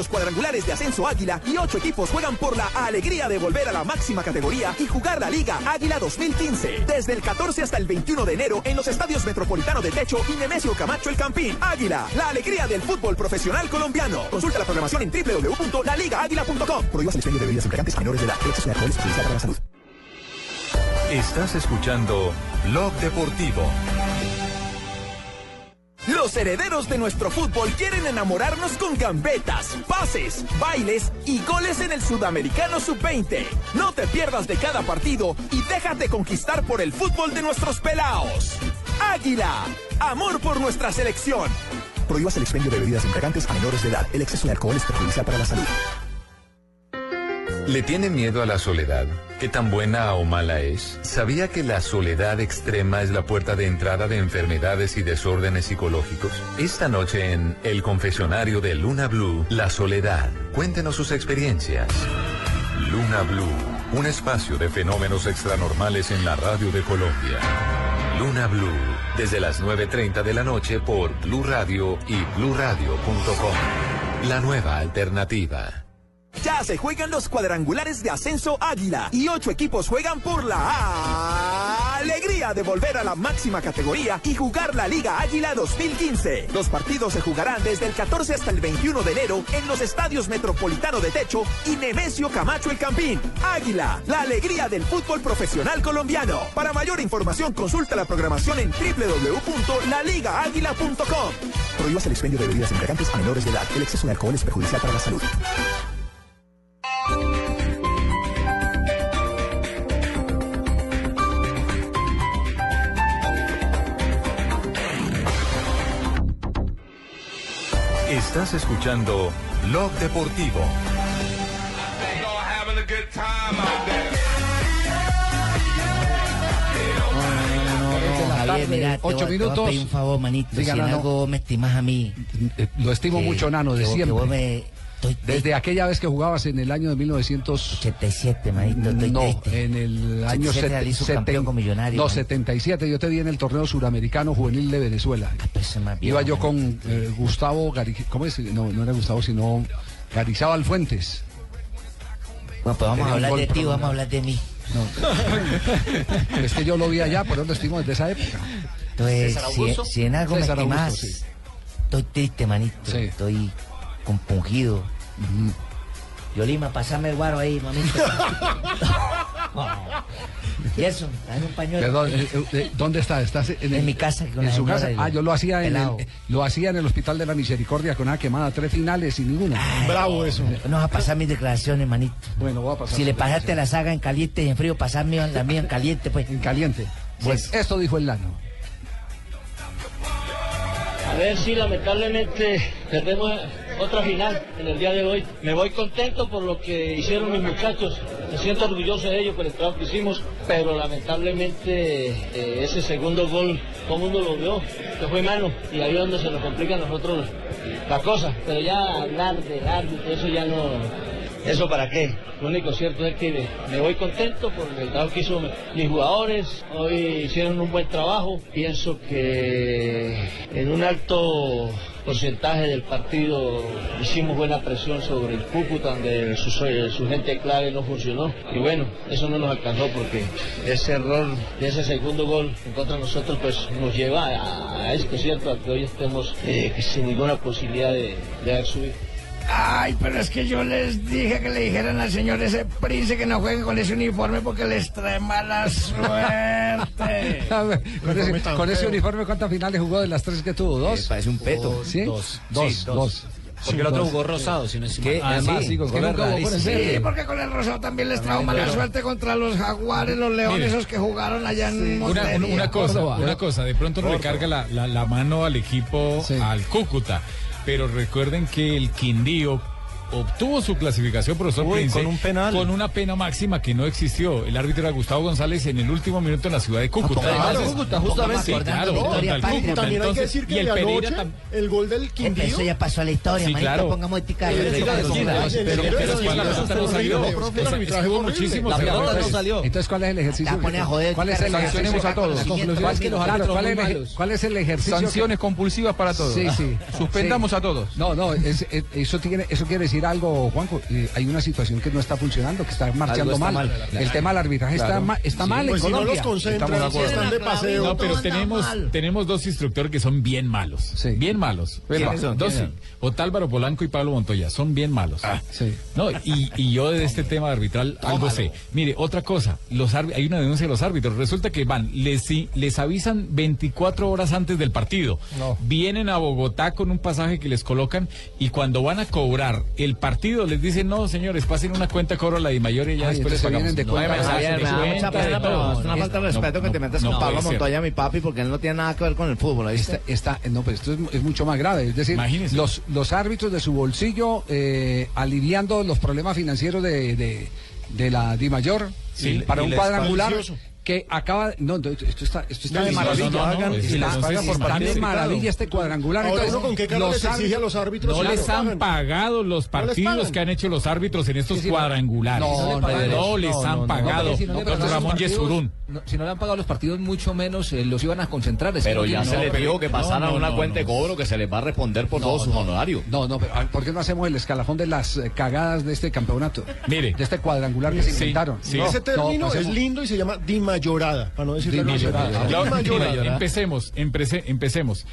los cuadrangulares de ascenso Águila y ocho equipos juegan por la alegría de volver a la máxima categoría y jugar la Liga Águila 2015. Desde el 14 hasta el 21 de enero en los estadios Metropolitano de Techo y Nemesio Camacho el Campín. Águila, la alegría del fútbol profesional colombiano. Consulta la programación en www.laligaáguila.com. Prohíbas el de bebidas embriagantes menores de edad. El exceso de la salud.
Estás escuchando Blog Deportivo.
Los herederos de nuestro fútbol quieren enamorarnos con gambetas, pases, bailes y goles en el Sudamericano Sub-20. No te pierdas de cada partido y déjate conquistar por el fútbol de nuestros pelaos. Águila, amor por nuestra selección. Prohíbas el expendio de bebidas embriagantes a menores de edad. El exceso de alcohol es perjudicial para la salud.
¿Le tiene miedo a la soledad? ¿Qué tan buena o mala es? ¿Sabía que la soledad extrema es la puerta de entrada de enfermedades y desórdenes psicológicos? Esta noche en El Confesionario de Luna Blue, La Soledad. Cuéntenos sus experiencias. Luna Blue, un espacio de fenómenos extranormales en la radio de Colombia. Luna Blue, desde las 9.30 de la noche por Blue Radio y bluradio.com. La nueva alternativa.
Ya se juegan los cuadrangulares de ascenso Águila y ocho equipos juegan por la alegría de volver a la máxima categoría y jugar la Liga Águila 2015. Los partidos se jugarán desde el 14 hasta el 21 de enero en los estadios Metropolitano de Techo y Nemesio Camacho el Campín. Águila, la alegría del fútbol profesional colombiano. Para mayor información consulta la programación en www.laligaáguila.com. Prohíbas el expendio de bebidas embriagantes a menores de edad. El exceso de alcohol es perjudicial para la salud.
Estás escuchando Blog Deportivo.
Javier, mira, te
ocho
voy- te voy a
minutos.
un favor, manito.
Diga,
si en algo me estimas a mí.
Eh, Lo estimo
que-
mucho, Nano, de
que vos- que
siempre.
vos me- estoy
Desde aquella vez que jugabas en el año de 1987,
manito, estoy
No,
triste.
en el año
87
sete-
la hizo
seten-
campeón con Millonario,
No,
manito.
77. Yo te vi en el torneo suramericano juvenil de Venezuela. Iba
viejo,
yo con eh, Gustavo Gari... ¿Cómo es? No, no era Gustavo, sino Garizábal Fuentes.
Bueno, pues vamos
Tenía
a hablar de ti, vamos a hablar de mí. [LAUGHS]
es que yo lo vi allá, por lo estimo desde esa época.
Entonces, si, si en algo
César
me
Augusto,
estimas,
sí.
estoy triste, manito. Estoy compungido. Yolima, pasame el guaro ahí, mamita. [LAUGHS] [LAUGHS] Gerson, dame un pañuelo.
Perdón, eh, eh, eh, ¿dónde está? ¿Estás en, el-
mi casa, con
en
la
su casa? Ah, yo lo hacía en el, lo hacía en el Hospital de la Misericordia con una quemada, tres finales y ninguna.
Bravo eso.
No vas a pasar mis declaraciones, manito.
Bueno, voy a pasar.
Si le pasaste la saga en caliente y en frío, pasarme la mía en caliente, pues.
En caliente. Pues esto dijo el Lano.
A ver si lamentablemente perdemos otra final en el día de hoy. Me voy contento por lo que hicieron mis muchachos. Me siento orgulloso de ellos por el trabajo que hicimos, pero lamentablemente eh, ese segundo gol, todo el mundo lo vio, que fue mano, y ahí es donde se nos complica a nosotros la cosa. Pero ya hablar del árbitro, eso ya no... ¿Eso para qué? Lo único cierto es que me voy contento por el trabajo que hizo mis jugadores. Hoy hicieron un buen trabajo. Pienso que en un alto porcentaje del partido hicimos buena presión sobre el Cúcuta, donde su, su gente clave no funcionó. Y bueno, eso no nos alcanzó porque ese error de ese segundo gol en contra de nosotros pues nos lleva a, a esto, ¿cierto? A que hoy estemos eh, sin ninguna posibilidad de, de haber subido.
Ay, pero es que yo les dije que le dijeran al señor ese príncipe que no juegue con ese uniforme porque les trae mala suerte. [LAUGHS]
Ver, con, ese, con ese uniforme, ¿cuántas finales jugó de las tres que tuvo? ¿Dos?
parece un peto.
¿Sí?
Dos.
Dos,
Sí,
dos.
dos. Porque el otro jugó rosado, si no.
¿Qué?
Ah,
Además,
sí,
sí, con
es que.
Sí, porque con el rosado también les trajo mala
pero-
suerte contra los jaguares, los leones,
Mire.
esos que jugaron allá en
Una,
Montería.
una- una cosa,
Córdoba.
una cosa, de pronto no le carga la, la- la mano al equipo, al Cúcuta, pero recuerden que el Quindío obtuvo su clasificación, profesor
Uy,
Prince,
con un penal.
con una pena máxima que no existió. El árbitro era Gustavo González en el último minuto en la ciudad de Cúcuta.
Claro,
Entonces-
Cúcuta, justamente.
Sí, claro,
Patria.
Cúcuta.
También hay que decir
y
que
el
de anoche,
tam-
el gol del Quindío.
Eso ya pasó a la historia,
Sí,
manito.
claro.
Pongamos ética.
Pero-
la pelota no salió.
el arbitraje
muchísimo
La pelota no
Entonces-
salió.
Entonces, ¿cuál es el ejercicio?
La pone a joder,
¿Cuál es el ejercicio?
sanciones a todos.
¿Cuál- claro,
árbitros
¿cuál,
muy
es el- ejercicio?
Sanciones compulsivas para todos.
Sí, sí.
Suspendamos a todos.
No, no, eso quiere decir algo, Juanjo. eh, hay una situación que no está funcionando, que está marchando
está
mal.
mal.
El tema del arbitraje está, ma- está
Sí.
mal
Pues
en
si no los concentran,
de
si
acuerdo.
están de paseo.
No, pero tenemos, tenemos dos instructores que son bien malos. Bien malos.
¿Quiénes son?
Dos,
¿Quiénes
Otálvaro Polanco y Pablo Montoya. Son bien malos.
sí.
No, y, y yo de este tema arbitral algo sé. Mire, otra cosa. Los hay una denuncia de los árbitros. Resulta que van, les, si- les avisan 24 horas antes del partido.
No.
Vienen a Bogotá con un pasaje que les colocan y cuando van a cobrar el partido les dicen, no, señores, pasen una cuenta, cobro la de mayor y ya
Ay,
después les pagamos.
vienen de
No,
cuenta. me mucha pena, pero
Es una falta de
No,
respeto que
no,
te metas
no
con Pablo. Montoya, mi papi, porque él no tiene nada que ver con el fútbol. ¿oíste?
Está, está- no, pero esto es, es mucho más grave. Es decir, los, los árbitros de su bolsillo eh, aliviando los problemas financieros de, de, de la Di Mayor
Sí,
para un cuadrangular. Que acaba no no, esto está esto está
No,
de maravilla
no, no,
Hagan-
es
y
que
las
les pagan por
están de maravilla este cuadrangular
Ahora
entonces
con qué cara
los
les exige
árbitros-
a los árbitros.
No
Claro,
les han pagado los partidos que han hecho los árbitros en estos
Sí, sí, pero-
cuadrangulares.
No,
No,
no, no,
les han pagado. Doctor Ramón Yesurún.
No, si no le han pagado los partidos, mucho menos eh, los iban a concentrar. Es
Pero ya
no,
se les dijo que pasaran
no, no,
una
no,
cuenta de cobro que se les va a responder por todos sus
no.
honorarios.
No, no, pero ¿por qué no hacemos el escalafón de las eh, cagadas de este campeonato?
Mire.
De este cuadrangular que se inventaron.
Ese
no,
término es
pasemos.
lindo y se llama dimayorada, para no decir la
Dimayorada.
grosería.
Claro,
Dimayorada.
Empecemos, empece- empecemos.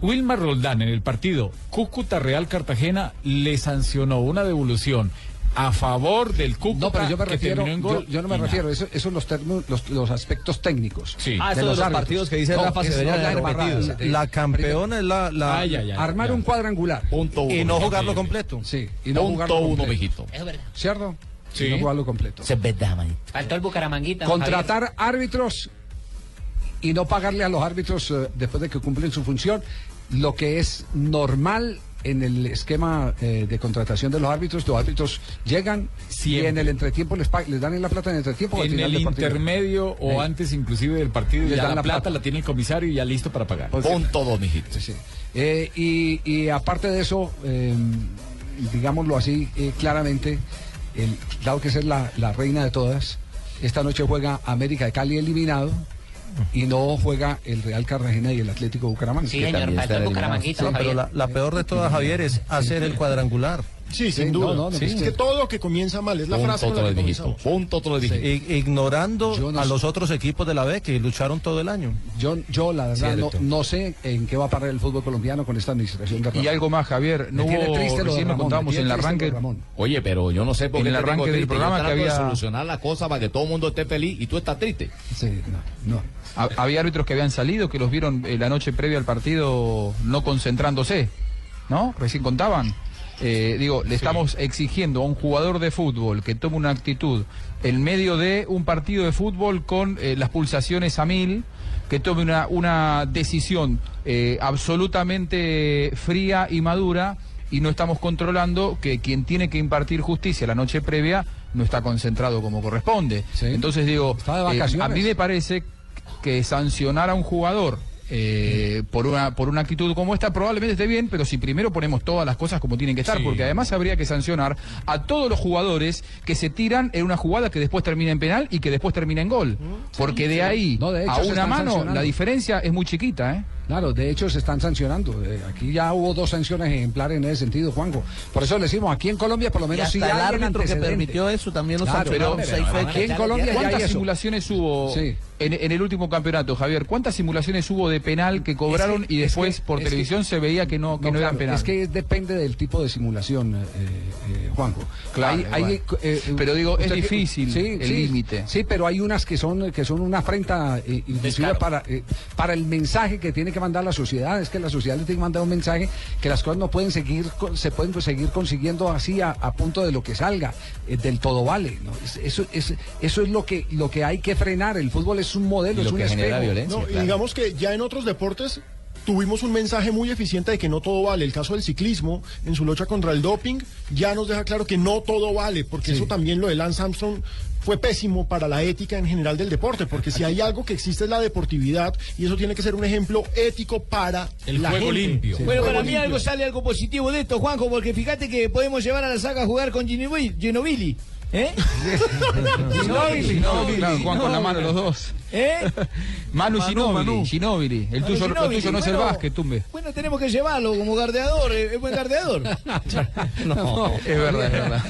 Wilmar Roldán en el partido Cúcuta Real Cartagena le sancionó una devolución a favor del Cúcuta
No, pero yo me
que
refiero,
terminó en
yo,
gol
yo no me refiero, eso, eso son los, términos- los, los aspectos técnicos.
Sí.
Ah, de los
árbitros.
partidos que dice Rafa se
no, la
repetido.
La campeona es la. la-
ay,
Armar
ya.
un cuadrangular.
Punto uno.
y no jugarlo completo.
Sí, y no
Punto
jugarlo
uno,
completo.
mijito.
Es verdad.
¿Cierto?
Sí.
Y no jugarlo completo.
Eso es verdad, manito.
Faltó el Bucaramanguita.
Contratar árbitros y no pagarle a los árbitros eh, después de que cumplen su función, lo que es normal en el esquema eh, de contratación de los árbitros, los árbitros llegan y
Siempre.
en el entretiempo les, les dan en la plata en el entretiempo. al
En
final
el intermedio o
Sí.
antes inclusive del partido,
Les
ya
dan
la,
la
plata,
plata.
la tiene el comisario y ya listo para pagar.
Pues,
Punto dos, mijito.
Sí, sí. Eh, y, y aparte de eso, eh, digámoslo así eh, claramente, el, dado que es la, la reina de todas, esta noche juega América de Cali eliminado y no juega el Real Cartagena y el Atlético Bucaramanga.
Sí, señor, faltó el Bucaramanguita.
Sí, pero la, la peor de todas, Javier, es hacer el cuadrangular.
Sí,
Sí,
sin duda.
no, no, no,
es
sí.
que todo lo que comienza mal es la frase
Punto
con la
otro mijito.
comenzamos.
Punto otro mijito.
I- ignorando
Yo no
a
sé.
los otros equipos de la B que lucharon todo el año.
Yo, yo la verdad no, sé en qué va a parar el fútbol colombiano con esta administración de
Y algo más, Javier. No
Me
hubo,
triste
recién
Ramón,
contábamos
me
en el arranque.
lo de Ramón.
Oye, pero yo no sé por
En
qué
el
te tengo
arranque del programa que
trato de
había-
solucionar la cosa para que todo el mundo esté feliz y tú estás triste.
Sí, no, no.
Ha- Había árbitros que habían salido, que los vieron eh, la noche previa al partido no concentrándose, ¿no? Recién contaban. Eh, digo, le estamos exigiendo a un jugador de fútbol que tome una actitud en medio de un partido de fútbol con eh, las pulsaciones a mil, que tome una, una decisión eh, absolutamente fría y madura y no estamos controlando que quien tiene que impartir justicia la noche previa no está concentrado como corresponde.
Sí.
Entonces digo, a mí me parece que sancionar a un jugador eh, por una por una actitud como esta probablemente esté bien, pero si primero ponemos todas las cosas como tienen que estar,
Sí.
porque además habría que sancionar a todos los jugadores que se tiran en una jugada que después termina en penal y que después termina en gol, porque de ahí
No, de hecho,
a una mano la diferencia es muy chiquita, ¿eh?
Claro, de hecho se están sancionando. Eh, aquí ya hubo dos sanciones ejemplares en ese sentido, Juanjo. Por eso le decimos, aquí en Colombia por lo menos
hasta
sí
el
hay un
árbitro que permitió eso también lo
Claro,
seis fechas.
aquí en Colombia ya hay
¿Cuántas
eso.
simulaciones hubo
Sí.
en, en el último campeonato, Javier? ¿Cuántas simulaciones hubo de penal que cobraron
Es que-
y
es
después
que-
por
que-
televisión se veía que no, que no,
No,
eran penal?
Es que depende del tipo de simulación, eh, eh, Juanjo.
Claro,
Hay- hay,
igual.
eh, eh,
Pero digo, es
usted que-
difícil el límite.
Sí, pero hay unas que son que son una afrenta, eh, inclusive para, eh, para el mensaje que tiene que mandar la sociedad. Es que la sociedad le tiene que mandar un mensaje que las cosas no pueden seguir, se pueden seguir consiguiendo así a, a punto de lo que salga, eh, del todo vale. ¿no? Es- Eso, es, eso es lo que, lo que hay que frenar. El fútbol es un modelo,
Y lo
es un
que genera
espejo.
violencia.
No, y
claro.
digamos que ya en otros deportes tuvimos un mensaje muy eficiente de que no todo vale. El caso del ciclismo, en su lucha contra el doping, ya nos deja claro que no todo vale, porque eso también lo de Lance Armstrong fue pésimo para la ética en general del deporte, porque si hay algo que existe es la deportividad y eso tiene que ser un ejemplo ético para
El
la
juego
gente.
limpio.
Bueno,
juego
para mí algo sale algo positivo de esto, Juanjo, porque fíjate que podemos llevar a la saga a jugar con Ginobili. Ginobili. ¿Eh? [LAUGHS] Ginobili.
Claro, Juan con la mano los dos.
¿Eh? [LAUGHS]
Manu,
Manu,
Ginóbili. El
Manu
tuyo, lo
Ginóbili,
tuyo no es el
bueno.
básquet, tumbe.
Bueno, tenemos que llevarlo como gardeador, eh, es buen gardeador. [LAUGHS] [LAUGHS]
No, es verdad, es verdad.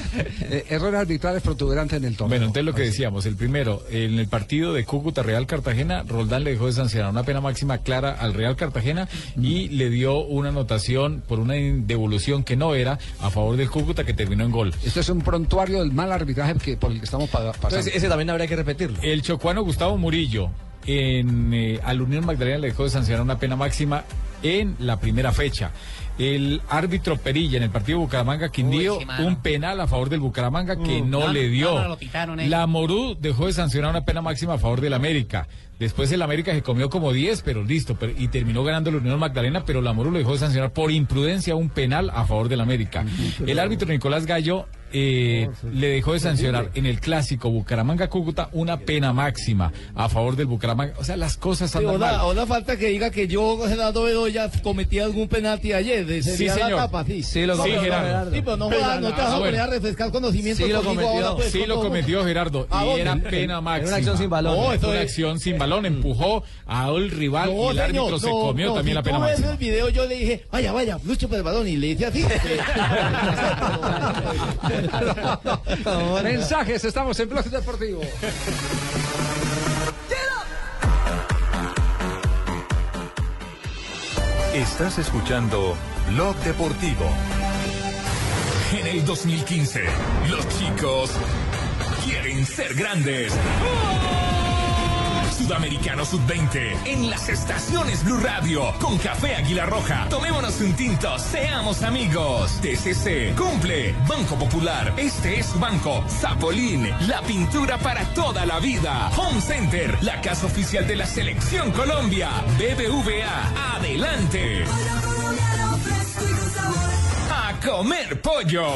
Eh, errores arbitrales protuberantes en el torneo.
Bueno, entonces lo que decíamos, el primero, en el partido de Cúcuta Real Cartagena, Roldán le dejó de sancionar una pena máxima clara al Real Cartagena y le dio una anotación por una devolución que no era a favor del Cúcuta que terminó en gol.
Esto es un prontuario del mal arbitraje que, por el que estamos pa- pasando.
Entonces, ese también habría que repetirlo.
El chocuano Gustavo Murillo en eh, al Unión Magdalena le dejó de sancionar una pena máxima en la primera fecha. El árbitro Perilla en el partido Bucaramanga Quindío,
Uy, sí, mano.
un penal a favor del Bucaramanga que no,
No,
le dio.
no, no, lo pitaron, eh.
la Morú dejó de sancionar una pena máxima a favor del América. Después el América se comió como 10, pero listo, pero- y terminó ganando la Unión Magdalena, pero la Morú lo dejó de sancionar por imprudencia un penal a favor del América. El árbitro Nicolás Gallo eh, le dejó de sancionar en el clásico Bucaramanga-Cúcuta una pena máxima a favor del Bucaramanga. O sea, las cosas
Sí,
andan mal.
ahora, falta que diga que yo, Gerardo Bedoya, cometí algún penalti ayer. de-
Sí,
sería la
señor.
tapa, sí.
Sí, lo
No,
cometió,
pero-
Gerardo.
Sí, pero no, jodas, no te vas a
Ah,
poner
bueno.
a refrescar conocimientos
Sí lo cometió,
ahora, pues,
sí lo cometió Gerardo
¿A
y
dónde?
era
En-
pena
en
máxima.
una acción sin balón. No, eso
Una
es-
acción sin balón empujó al rival y el árbitro
señor,
se
no,
comió
no,
también
si
la pena máxima.
el video yo le dije, vaya, vaya, luche por el balón y le hice así. [LAUGHS] [LAUGHS] [LAUGHS]
Mensajes, estamos en Blog Deportivo.
Estás escuchando Blog Deportivo.
En el 2015, los chicos quieren ser grandes. Sudamericano Sub-20 en las estaciones Blue Radio con Café Águila Roja. Tomémonos un tinto, seamos amigos. TCC cumple. Banco Popular, este es su banco. Zapolín, la pintura para toda la vida. Home Center, la casa oficial de la Selección Colombia. BBVA, adelante. A comer pollo.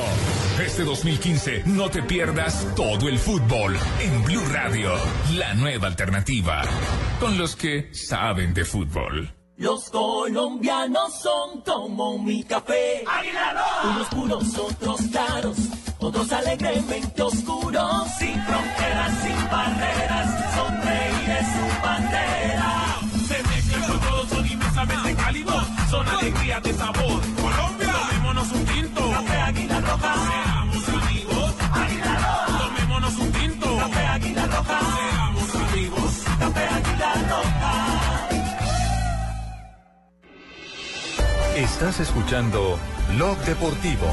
Este 2015 no te pierdas todo el fútbol en Blue Radio, la nueva alternativa, con los que saben de fútbol.
Los colombianos son como mi café. Unos puros, otros claros, otros alegremente oscuros. Sin fronteras, sin barreras, sonreír es su bandera. Se mezclan con todos, son inmensamente cálidos. Son alegría de sabor. Colombia, tomémonos un tinto. Roja. Seamos amigos. Águila Roja. Tomémonos un tinto. Café Águila Roja. Seamos amigos. Café Águila Roja.
Estás escuchando Blog Deportivo.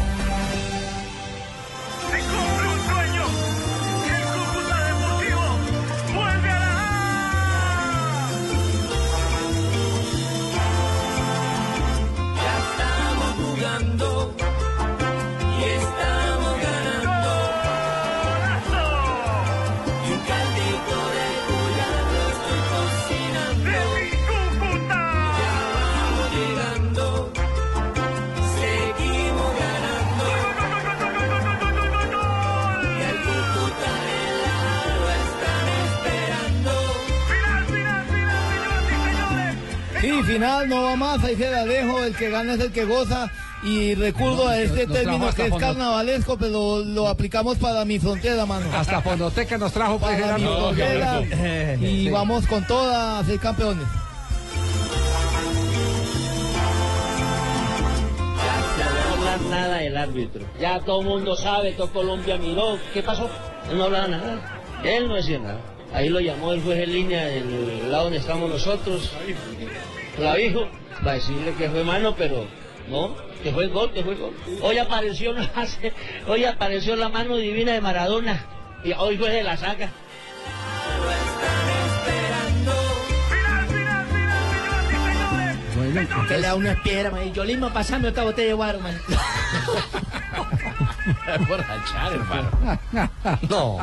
Final, no va más, ahí se la dejo, el que gana es el que goza. Y recurro
No,
a este
nos
término que es carnavalesco, pero lo aplicamos para mi frontera, mano.
Hasta Fonoteca nos trajo pues,
Para mi frontera. Y
Sí.
vamos con toda a ser campeones.
Ya no hablar nada del árbitro. Ya todo el mundo sabe, todo Colombia miró. ¿Qué pasó? Él no hablaba nada. Él no decía nada. Ahí lo llamó el juez en línea del lado donde estamos nosotros. Clavijo, va a decirle que fue mano, pero no, que fue gol, que fue gol. Hoy apareció, [LAUGHS] hoy apareció la mano divina de Maradona. Y hoy fue de la saca.
Que le da una piedra, man. Yo mismo pasando esta botella de guaro, man. [LAUGHS]
Borrachar, hermano. [LAUGHS]
No.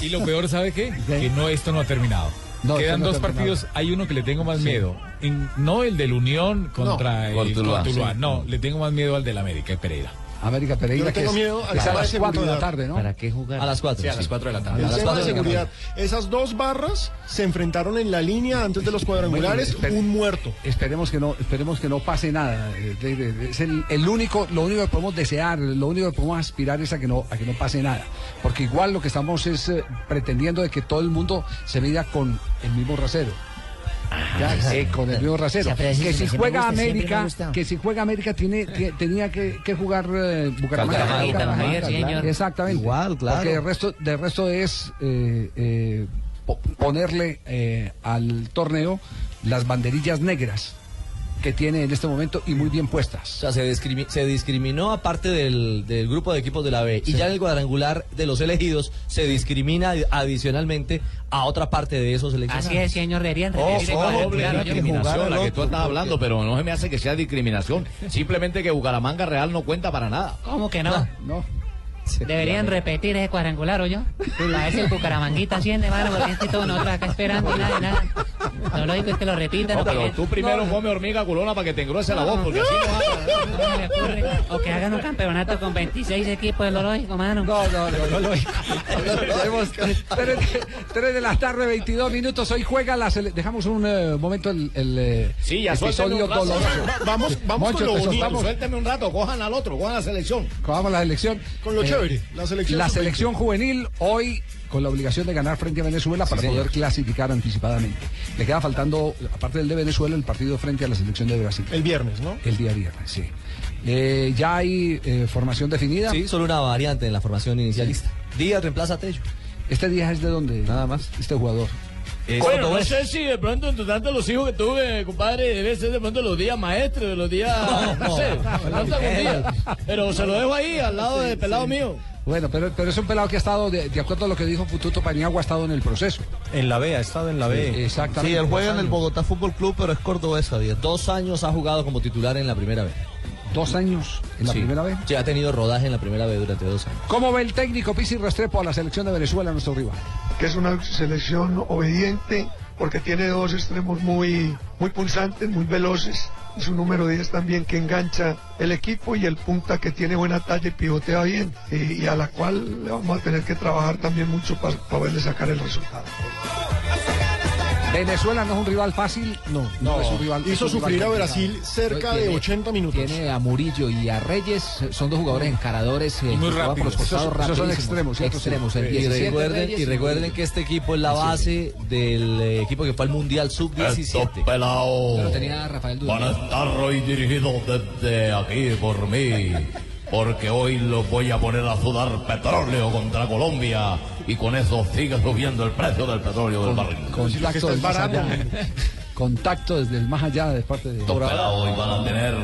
Y lo peor, ¿sabe qué? Que no, esto no ha terminado.
No,
Quedan
no
dos partidos. Hay uno que le tengo más miedo. En- no el del Unión contra
No,
el
Cortuluá,
Cortuluá.
sí.
No, le tengo más miedo al del América Pereira.
América Pereira,
Yo
que
tengo miedo
a las
de
4 de la tarde, ¿no?
¿Para qué jugar?
A las 4.
Sí, a las 4 de la tarde.
El
A las
tema de
cuatro de la
seguridad. Esas dos barras se enfrentaron en la línea antes de los cuadrangulares, un muerto.
Esperemos que no, esperemos que no pase nada. Eh, Es el, el único, lo único que podemos desear, lo único que podemos aspirar es a que no, a que no pase nada. Porque igual lo que estamos es eh, pretendiendo de que todo el mundo se mida con el mismo rasero. Ya, eh, con el mismo rasero. Que si juega
gusta,
América, que si juega América tiene, tie- tenía que, que jugar eh, Bucaramanga.
Bucaramanga,
Bucaramanga, sí, señor.
Exactamente.
Igual, claro.
Porque de resto, resto es eh, eh, po- ponerle eh, al torneo las banderillas negras que tiene en este momento y muy bien
O
puestas.
sea, se, discrimi- se discriminó aparte del, del grupo de equipos de la B. Y ya en el cuadrangular de los elegidos se discrimina adi- adicionalmente a otra parte de esos seleccionados.
Así es, señor, deberían
Oh, oh,
yo-
discriminación, la que tú estás hablando, pero no se me hace que sea discriminación. [LAUGHS] Simplemente que Bucaramanga Real no cuenta para nada.
¿Cómo que no?
No.
Deberían repetir ese cuadrangular, ¿o yo? A ver si el Bucaramanguita asciende, mano, porque estoy todos nosotros acá esperando y nada, y nada. Lo lógico es que lo repitan.
No,
o que-
tú primero
No,
come hormiga culona para que te engrose la voz, porque así no
no me ocurre. O que hagan un campeonato con 26 equipos, es lo lógico, mano.
No, no, no, no lógico. Tenemos tres, de la tarde, 22 minutos. Hoy juega la sele- Dejamos un eh, momento el, el eh,
Sí, ya
episodio doloroso.
Vamos, vamos
Moncho,
con lo bonito.
Suélteme un rato, cojan al otro, cojan la selección.
A la selección.
Con lo
Eh,
chévere, la selección
La
sub-veinte.
selección juvenil hoy con la obligación de ganar frente a Venezuela para poder clasificar anticipadamente. Le queda faltando, aparte del de Venezuela, el partido frente a la selección de Brasil.
El viernes, ¿no?
El día viernes, sí. Eh, ya hay eh, formación definida.
Sí, solo una variante en la formación inicialista. Díaz reemplaza a Tello.
Este día es de dónde? Nada más. Este jugador.
Bueno, no sé si de pronto, entre tanto, los hijos que tuve, compadre, debe ser de pronto los días maestros, de los días, [LAUGHS] no, sé, de pronto algún día. Pero se lo dejo ahí, al lado del pelado mío.
Bueno, pero, pero es un pelado que ha estado, de, de acuerdo a lo que dijo Fututo Paniagua, ha estado en el proceso.
En la B, ha estado en la
B. Exactamente.
Sí, él juega en el Bogotá Fútbol Club, pero es cordobés, Javier.
Dos años ha jugado como titular en la primera vez.
¿Dos años en la
Sí.
primera vez?
Sí, ha tenido rodaje en la primera vez durante dos años.
¿Cómo ve el técnico Pizzi Restrepo a la selección de Venezuela, nuestro rival?
que es una selección obediente porque tiene dos extremos muy, muy pulsantes, muy veloces. Y su número 10 también que engancha el equipo y el punta que tiene buena talla y pivotea bien y, y a la cual le vamos a tener que trabajar también mucho para poderle sacar el resultado.
Venezuela no es un rival fácil, no, no, es un rival. es
Hizo
un rival
sufrir a
complicado.
Brasil cerca de 80 minutos.
Tiene a Murillo y a Reyes, son dos jugadores encaradores eh,
Y muy
juegan por los
rápidos.
costados
Esos- esos son extremos.
Extremos, el
Y
17
recuerden,
Reyes
y recuerden que este equipo es la base del eh, equipo que fue al Mundial Sub-17.
pelado.
Pero tenía Rafael
Van a estar hoy dirigidos desde aquí por mí. Porque hoy los voy a poner a sudar petróleo contra Colombia. Y con eso sigue subiendo el precio del petróleo del barril.
Contacto desde más allá. Contacto desde el más allá de parte de.
Pelados hoy van a tener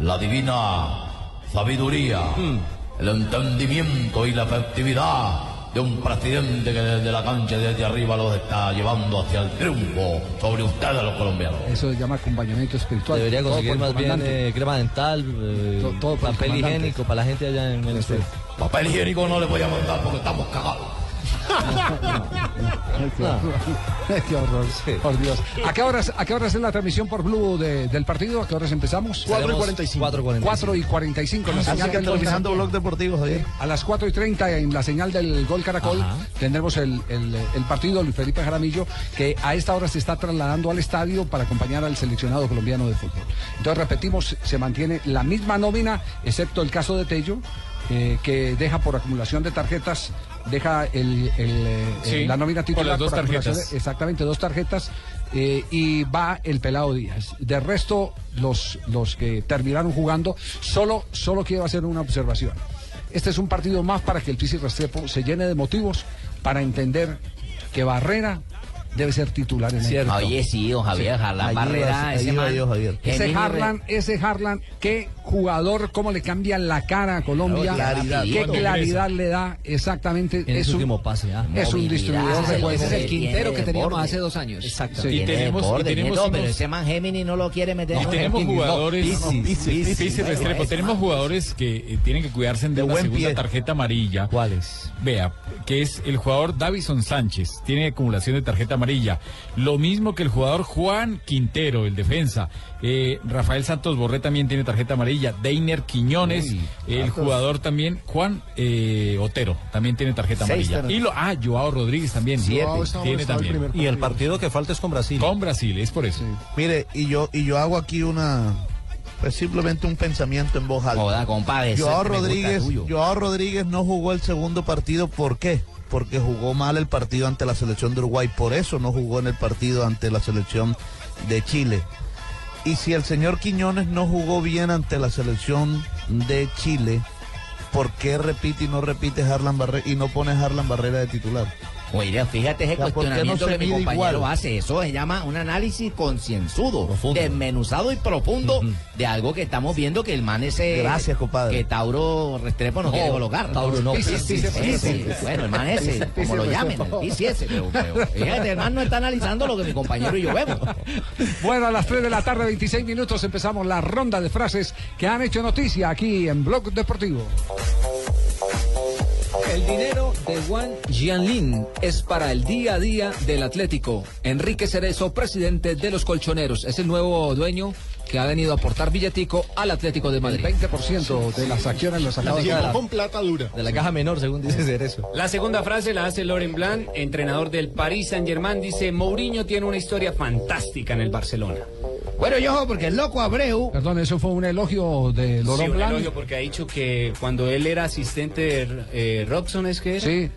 la divina sabiduría, el entendimiento y la efectividad de un presidente que desde la cancha y desde arriba los está llevando hacia el triunfo sobre ustedes los colombianos.
Eso se llama acompañamiento espiritual.
Debería conseguir
el
más bien eh, crema dental, eh,
Todo- todo por el
papel higiénico para la gente allá en Venezuela.
Papel higiénico no les voy a mandar porque estamos cagados. [LAUGHS]
Qué horror. Ay, qué horror. Por Dios. ¿A qué horas, a qué horas es la transmisión por Blue de- del partido? ¿A qué horas empezamos?
4 y 45.
4 y 45. la
Así
señal
que
del-
terminando Blog Deportivo, Javier.
A las 4 y 30 en la señal del Gol Caracol tendremos el, el- el partido Luis Felipe Jaramillo que a esta hora se está trasladando al estadio para acompañar al seleccionado colombiano de fútbol. Entonces repetimos, se mantiene la misma nómina excepto el caso de Tello eh, que deja por acumulación de tarjetas, deja el, el, eh, la nómina
con
titular
las dos
por
tarjetas.
exactamente dos tarjetas eh, y va el pelado Díaz. De resto, los, los que terminaron jugando, solo, solo quiero hacer una observación. Este es un partido más para que el Pisi Restrepo se llene de motivos para entender que Barrera debe ser titular en el
Cierto. Oye, sí, don Javier, Harlan Barrera, ese man,
Ese Harlan, ese Harlan, qué jugador, cómo le cambia la cara a Colombia,
claridad.
qué claridad le da exactamente.
En
Es
ese
un,
último pase, ah.
es un distribuidor de
ese es el Quintero que teníamos hace
dos años.
Exacto.
Sí,
Y tenemos-
borde,
y tenemos unos-
pero ese man Gemini no lo quiere meter. No,
tenemos
Gemini, no,
jugadores, tenemos jugadores que eh, tienen que cuidarse de, una segunda tarjeta amarilla.
¿Cuáles?
Vea, que es el jugador Davison Sánchez, tiene acumulación de tarjeta amarilla. Lo mismo que el jugador Juan Quintero, el defensa. Eh, Rafael Santos Borré también tiene tarjeta amarilla. Deiner Quiñones,
Uy,
el jugador también, Juan eh, Otero, también tiene tarjeta
Seis
amarilla. Y lo, ah, Joao Rodríguez también.
Joao
Siete, tiene también.
Y el partido que falta es con Brasil.
Con Brasil, es por eso.
Mire, y yo, y yo hago aquí una, pues simplemente un pensamiento en voz alta.
Joda, compadre,
Joao Rodríguez. Joao Rodríguez no jugó el segundo partido, ¿por qué? Porque jugó mal el partido ante la selección de Uruguay, por eso no jugó en el partido ante la selección de Chile. Y si el señor Quiñones no jugó bien ante la selección de Chile, ¿por qué repite y no repite Harlan Barrera y no pone Harlan Barrera de titular?
Oiga, fíjate ese
O sea, ¿por qué no
cuestionamiento que mi compañero
igual?
hace. Eso se llama un análisis concienzudo, desmenuzado y profundo de algo que estamos viendo que el man ese.
Gracias, compadre.
Que Tauro Restrepo no,
No,
quiere colocar.
Tauro no.
Sí, sí, sí. Bueno, el man ese, como lo llamen, el ese. Pero, pero, fíjate, el man no está analizando lo que mi compañero y yo vemos.
Bueno, a las 3 de la tarde, 26 minutos, empezamos la ronda de frases que han hecho noticia aquí en Blog Deportivo.
El dinero de Juan Jianlin es para el día a día del Atlético. Enrique Cerezo, presidente de los colchoneros, es el nuevo dueño que ha venido a aportar billetico al Atlético de Madrid.
El 20% de las acciones los acaba dar.
con plata dura.
De la caja menor, según dice Cerezo.
La segunda frase la hace Loren Blanc, entrenador del Paris Saint-Germain. Dice, Mourinho tiene una historia fantástica en el Barcelona.
Bueno, yo, porque el loco Abreu.
Perdón, eso fue un elogio de
Sí,
Laurent
un
Blanc.
elogio porque ha dicho que cuando él era asistente de eh, Robson, ¿es que era?
Sí.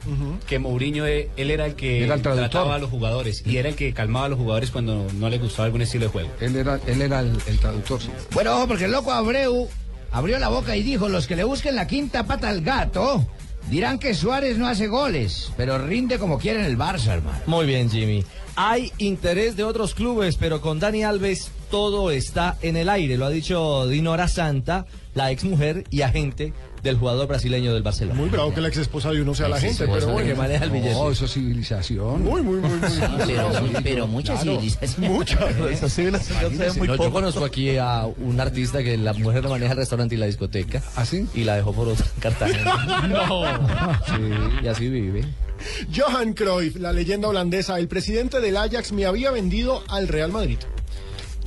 Que Mourinho, eh, él era el que
Era el traductor.
trataba a los jugadores y era el que calmaba a los jugadores cuando no les gustaba algún estilo de juego.
Él era, él era el, el traductor. sí.
Bueno, ojo, porque el loco Abreu abrió la boca y dijo, los que le busquen la quinta pata al gato dirán que Suárez no hace goles, pero rinde como quiere en el Barça, hermano.
Muy bien, Jimmy. Hay interés de otros clubes, pero con Dani Alves todo está en el aire. Lo ha dicho Dinora Santa, la exmujer y agente del jugador brasileño del Barcelona.
Muy bravo que la ex esposa de uno sea la gente, pero bueno.
que maneja el billete.
No, eso es civilización.
Muy, muy, muy, muy.
pero, pero mucha civilización.
Mucha.
Esa civilización se muy
No,
poco.
yo
conozco aquí a un artista que la mujer le maneja el restaurante y la discoteca.
¿Ah, sí?
Y la dejó por otra en Cartagena. [LAUGHS]
No.
Sí, y así vive.
Johan Cruyff, la leyenda holandesa, el presidente del Ajax me había vendido al Real Madrid.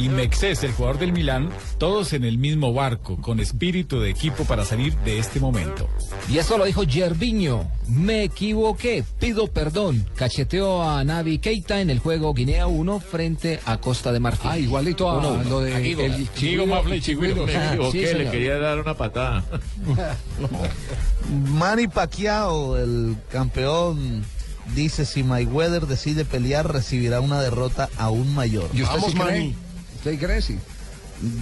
Y Mexés, el jugador del Milán, todos en el mismo barco, con espíritu de equipo para salir de este momento.
Y esto lo dijo Gerviño. Me equivoqué, pido perdón. Cacheteó a Navi Keita en el juego Guinea 1 frente a Costa de Marfil.
Ah, igualito a
Uno, uno.
lo de
Aquí,
el Chigüiro-
Mafle y Chigüiro. [LAUGHS]
Me equivoqué,
le quería dar una patada. [LAUGHS]
Manny Pacquiao, el campeón, dice si Mayweather decide pelear recibirá una derrota aún mayor.
¿Y usted
Vamos,
sí cree?
Manny.
¿Usted cree sí?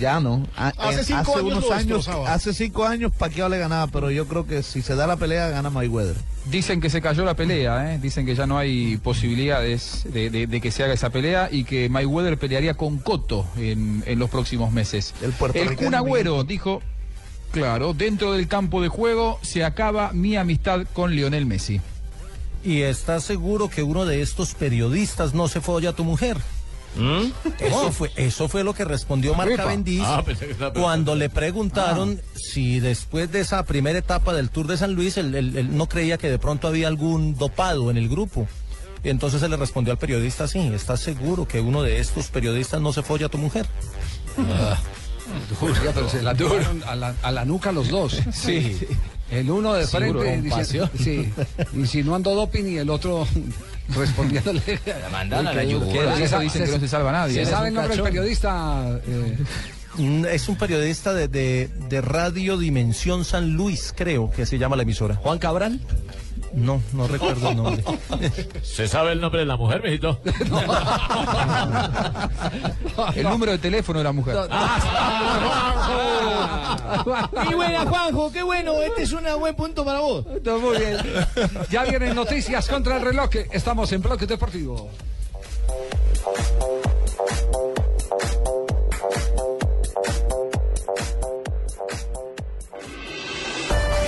Ya no. A-
Hace cinco años
unos años, hace cinco años Pacquiao le ganaba, pero yo creo que si se da la pelea gana Mayweather.
Dicen que se cayó la pelea, ¿eh? dicen que ya no hay posibilidades de, de- de que se haga esa pelea y que Mayweather pelearía con Cotto en, en los próximos meses.
El puertorriqueño
Kun Agüero dijo, claro, dentro del campo de juego se acaba mi amistad con Lionel Messi.
¿Y estás seguro que uno de estos periodistas no se folla a tu mujer? Eso fue, eso fue lo que respondió Marc
Epa.
Cavendish
Ah,
cuando le preguntaron si después de esa primera etapa del Tour de San Luis él, él- él no creía que de pronto había algún dopado en el grupo. Y entonces se le respondió al periodista así, ¿estás seguro que uno de estos periodistas no se folla a tu mujer?
Oiga, pero se la a la, a la nuca los dos.
Sí.
El uno de
Seguro,
frente
con
diciendo- sí, insinuando doping y el otro respondiéndole. [LAUGHS]
Mandan a la yugular.
¿qué-
Por
qué
eso
sabe-
dicen que no se salva nadie.
¿Se
¿eh?
sabe
Es
el
un
nombre del periodista? eh,
Es un periodista de, de, de Radio Dimensión San Luis, creo que se llama la emisora.
Juan Cabral.
No, no recuerdo el nombre.
¿Se sabe el nombre de la mujer, mijito?
El número de teléfono de la mujer.
Qué buena, Juanjo, qué bueno. Este es un buen punto para vos.
Está muy bien. Ya vienen noticias contra el reloj. Estamos en Bloque Deportivo.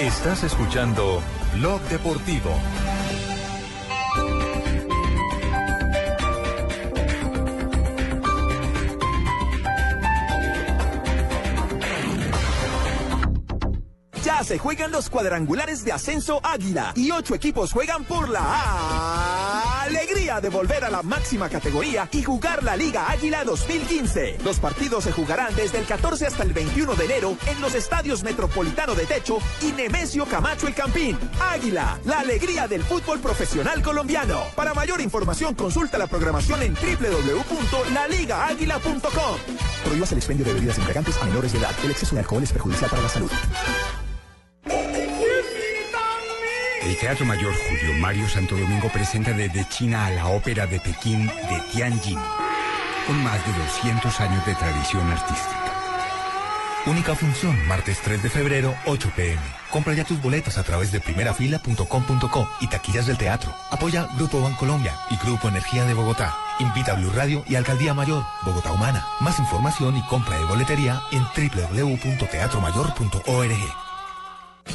Estás escuchando Blog Deportivo.
Se juegan los cuadrangulares de ascenso Águila y ocho equipos juegan por la alegría de volver a la máxima categoría y jugar la Liga Águila 2015. Los partidos se jugarán desde el 14 hasta el 21 de enero en los estadios Metropolitano de Techo y Nemesio Camacho el Campín. Águila, la alegría del fútbol profesional colombiano. Para mayor información consulta la programación en www.laligaáguila.com. Prohíbas el expendio de bebidas embriagantes a menores de edad. El exceso de alcohol es perjudicial para la salud.
El Teatro Mayor Julio Mario Santo Domingo presenta desde China a la ópera de Pekín de Tianjin, con más de 200 años de tradición artística.
Única función, martes 3 de febrero, 8 pm. Compra ya tus boletas a través de primerafila.com.co y taquillas del teatro. Apoya Grupo Bancolombia y Grupo Energía de Bogotá. Invita a Blue Radio y Alcaldía Mayor, Bogotá Humana. Más información y compra de boletería en www.teatromayor.org.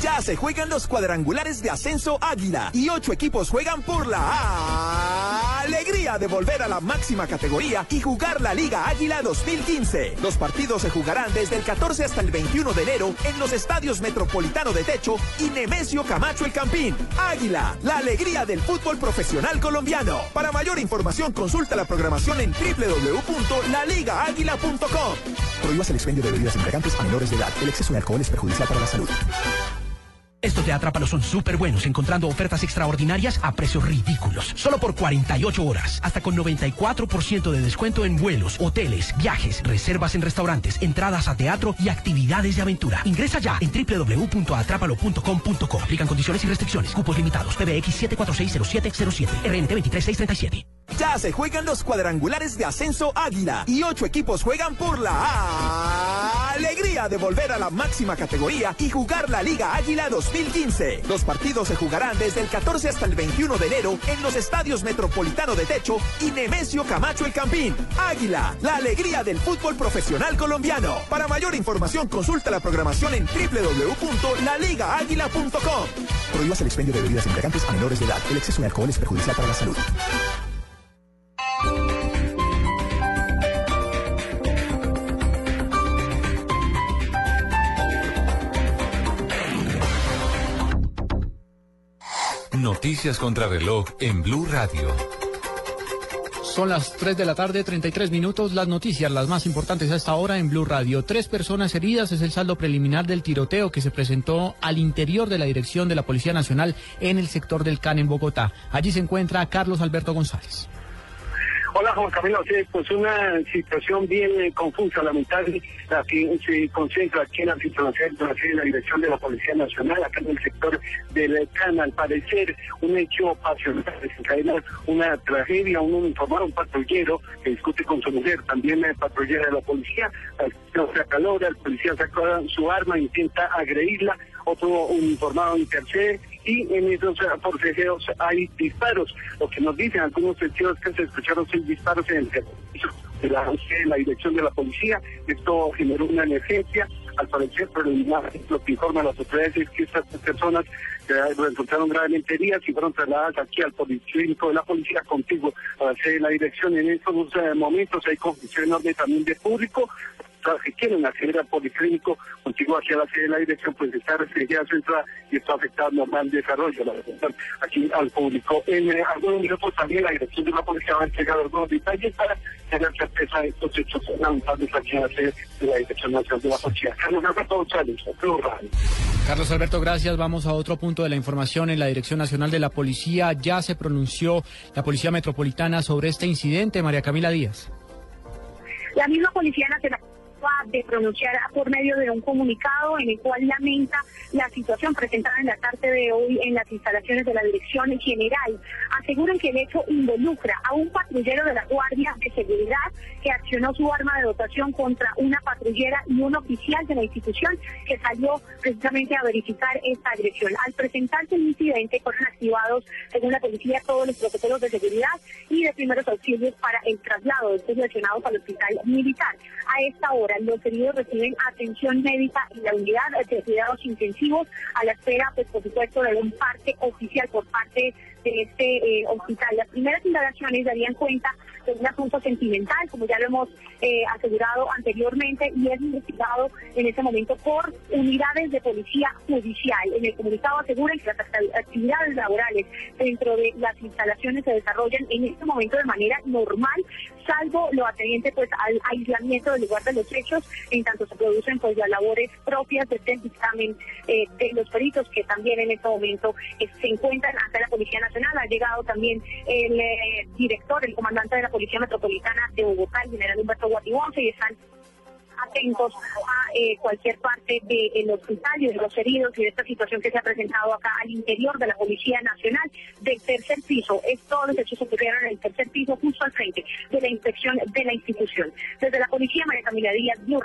Ya se juegan los cuadrangulares de ascenso Águila y ocho equipos juegan por la alegría de volver a la máxima categoría y jugar la Liga Águila 2015. Los partidos se jugarán desde el 14 hasta el 21 de enero en los estadios Metropolitano de Techo y Nemesio Camacho El Campín. Águila, la alegría del fútbol profesional colombiano. Para mayor información consulta la programación en www.laligaaguila.com. Prohíbas el expendio de bebidas embriagantes a menores de edad. El exceso de alcohol es perjudicial para la salud.
Estos de Atrápalo son súper buenos, encontrando ofertas extraordinarias a precios ridículos. Solo por 48 horas. Hasta con 94% de descuento en vuelos, hoteles, viajes, reservas en restaurantes, entradas a teatro y actividades de aventura. Ingresa ya en www.atrápalo.com.co. Aplican condiciones y restricciones. Cupos limitados. PBX 7460707. RNT 23637.
Ya se juegan los cuadrangulares de ascenso Águila y ocho equipos juegan por la alegría de volver a la máxima categoría y jugar la Liga Águila 2015. Los partidos se jugarán desde el 14 hasta el 21 de enero en los estadios Metropolitano de Techo y Nemesio Camacho El Campín. Águila, la alegría del fútbol profesional colombiano. Para mayor información consulta la programación en www.laligaaguila.com. Prohíbas el expendio de bebidas embriagantes a menores de edad. El exceso de alcohol es perjudicial para la salud.
Noticias contra reloj en Blue Radio.
Son las 3 de la tarde, 33 minutos. Las noticias, las más importantes a esta hora en Blue Radio. Tres personas heridas es el saldo preliminar del tiroteo que se presentó al interior de la dirección de la Policía Nacional en el sector del CAN en Bogotá. Allí se encuentra Carlos Alberto González.
Hola Juan Camilo, sí, pues una situación bien eh, confusa, lamentable, la que se concentra aquí en la situación de la dirección de la Policía Nacional, acá en el sector del CAN, al parecer un hecho pasional, desencadena una tragedia, un uniformado, un patrullero que discute con su mujer, también el patrullera de la policía, se acalora, el policía saca su arma, intenta agredirla, otro uniformado intercede y en esos forcejeos hay disparos. Lo que nos dicen algunos testigos es que se escucharon seis disparos en el de la, la dirección de la policía. Esto generó una emergencia. Al parecer, preliminar, lo que informan las autoridades es que estas personas resultaron gravemente heridas y fueron trasladadas aquí al policlínico de la policía contigo a la sede de la dirección. En estos eh, momentos hay confusión enorme también de público que quieren acceder al policlínico contigo hacia la sede de la dirección, pues está restringida su entrada y esto afecta al desarrollo, la verdad, aquí al público. En eh, algunos minutos también la dirección de la policía va a entregar algunos detalles para tener certeza de estos hechos lamentables aquí en la sede de la Dirección Nacional de la Policía. Carlos Alberto González.
Carlos Alberto, gracias. Vamos a otro punto de la información. En la Dirección Nacional de la Policía ya se pronunció la Policía Metropolitana sobre este incidente. María Camila Díaz.
La misma Policía Nacional de pronunciar por medio de un comunicado en el cual lamenta la situación presentada en la tarde de hoy en las instalaciones de la Dirección General. Aseguran que el hecho involucra a un patrullero de la Guardia de Seguridad que accionó su arma de dotación contra una patrullera y un oficial de la institución que salió precisamente a verificar esta agresión. Al presentarse el incidente fueron activados, según la policía, todos los protocolos de seguridad y de primeros auxilios para el traslado de estos lesionados al hospital militar. A esta hora, los heridos reciben atención médica y la unidad de cuidados intensivos a la espera, pues por supuesto, de un parte oficial por parte de este eh, hospital. Las primeras indagaciones darían cuenta de un asunto sentimental, como ya lo hemos eh, asegurado anteriormente, y es investigado en este momento por unidades de policía judicial. En el comunicado aseguran que las actividades laborales dentro de las instalaciones se desarrollan en este momento de manera normal, salvo lo atendiente pues al aislamiento del lugar de los hechos, en tanto se producen pues las labores propias del dictamen eh, de los peritos que también en este momento se encuentran ante la Policía Nacional. Ha llegado también el eh, director, el comandante de la Policía Metropolitana de Bogotá, el general Humberto Guatibonce, y están atentos a cualquier parte del hospital y de los heridos y de esta situación que se ha presentado acá al interior de la Policía Nacional del tercer piso. Es todos los hechos ocurrieron en el tercer piso, justo al frente de la inspección de la institución. Desde la Policía, María Camila Díaz, Blue.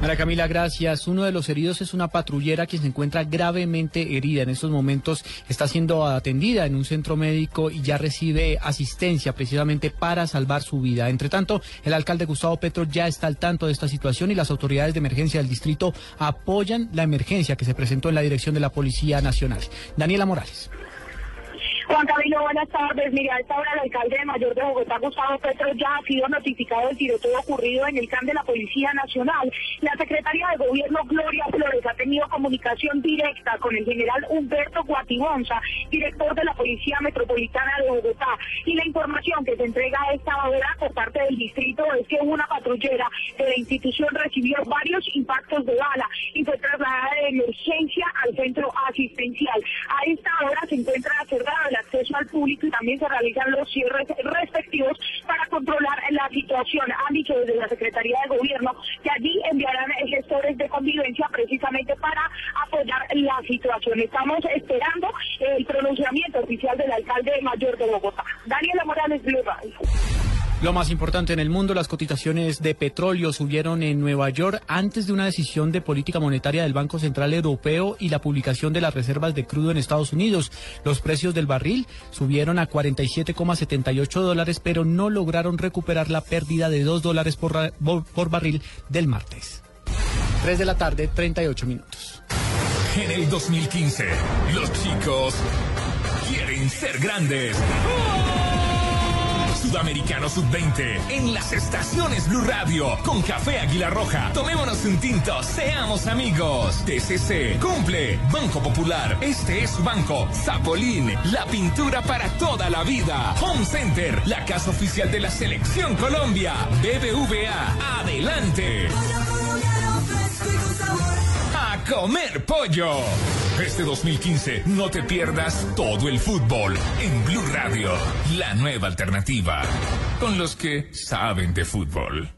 María Camila, gracias. Uno de los heridos es una patrullera que se encuentra gravemente herida. En estos momentos está siendo atendida en un centro médico y ya recibe asistencia precisamente para salvar su vida. Entre tanto, el alcalde Gustavo Petro ya está al tanto de esta situación y las autoridades de emergencia del distrito apoyan la emergencia que se presentó en la dirección de la Policía Nacional. Daniela Morales.
Juan Camilo, buenas tardes. Mira, a esta hora el alcalde de Mayor de Bogotá, Gustavo Petro, ya ha sido notificado del tiroteo ocurrido en el CAM de la Policía Nacional. La secretaria de Gobierno, Gloria Flores, ha tenido comunicación directa con el general Humberto Guatibonza, director de la Policía Metropolitana de Bogotá. Y la información que se entrega a esta hora por parte del distrito es que una patrullera de la institución recibió varios impactos de bala y fue trasladada de emergencia al centro asistencial. A esta hora se encuentra cerrado el acceso al público y también se realizan los cierres respectivos para controlar la situación. Han dicho desde la Secretaría de Gobierno que allí enviarán gestores de convivencia precisamente para apoyar la situación. Estamos esperando el pronunciamiento oficial del alcalde mayor de Bogotá. Daniela Morales, Blue.
Lo más importante en el mundo, las cotizaciones de petróleo subieron en Nueva York antes de una decisión de política monetaria del Banco Central Europeo y la publicación de las reservas de crudo en Estados Unidos. Los precios del barril subieron a 47,78 dólares, pero no lograron recuperar la pérdida de 2 dólares por, por barril del martes. 3 de la tarde, 38 minutos.
En el 2015, los chicos quieren ser grandes. Sudamericano Sub-20 en las estaciones Blue Radio con Café Águila Roja. Tomémonos un tinto, seamos amigos. TCC cumple. Banco Popular, este es su banco. Zapolín, la pintura para toda la vida. Home Center, la casa oficial de la Selección Colombia. BBVA, adelante. Comer pollo. Este 2015 no te pierdas todo el fútbol en Blue Radio, la nueva alternativa, con los que saben de fútbol.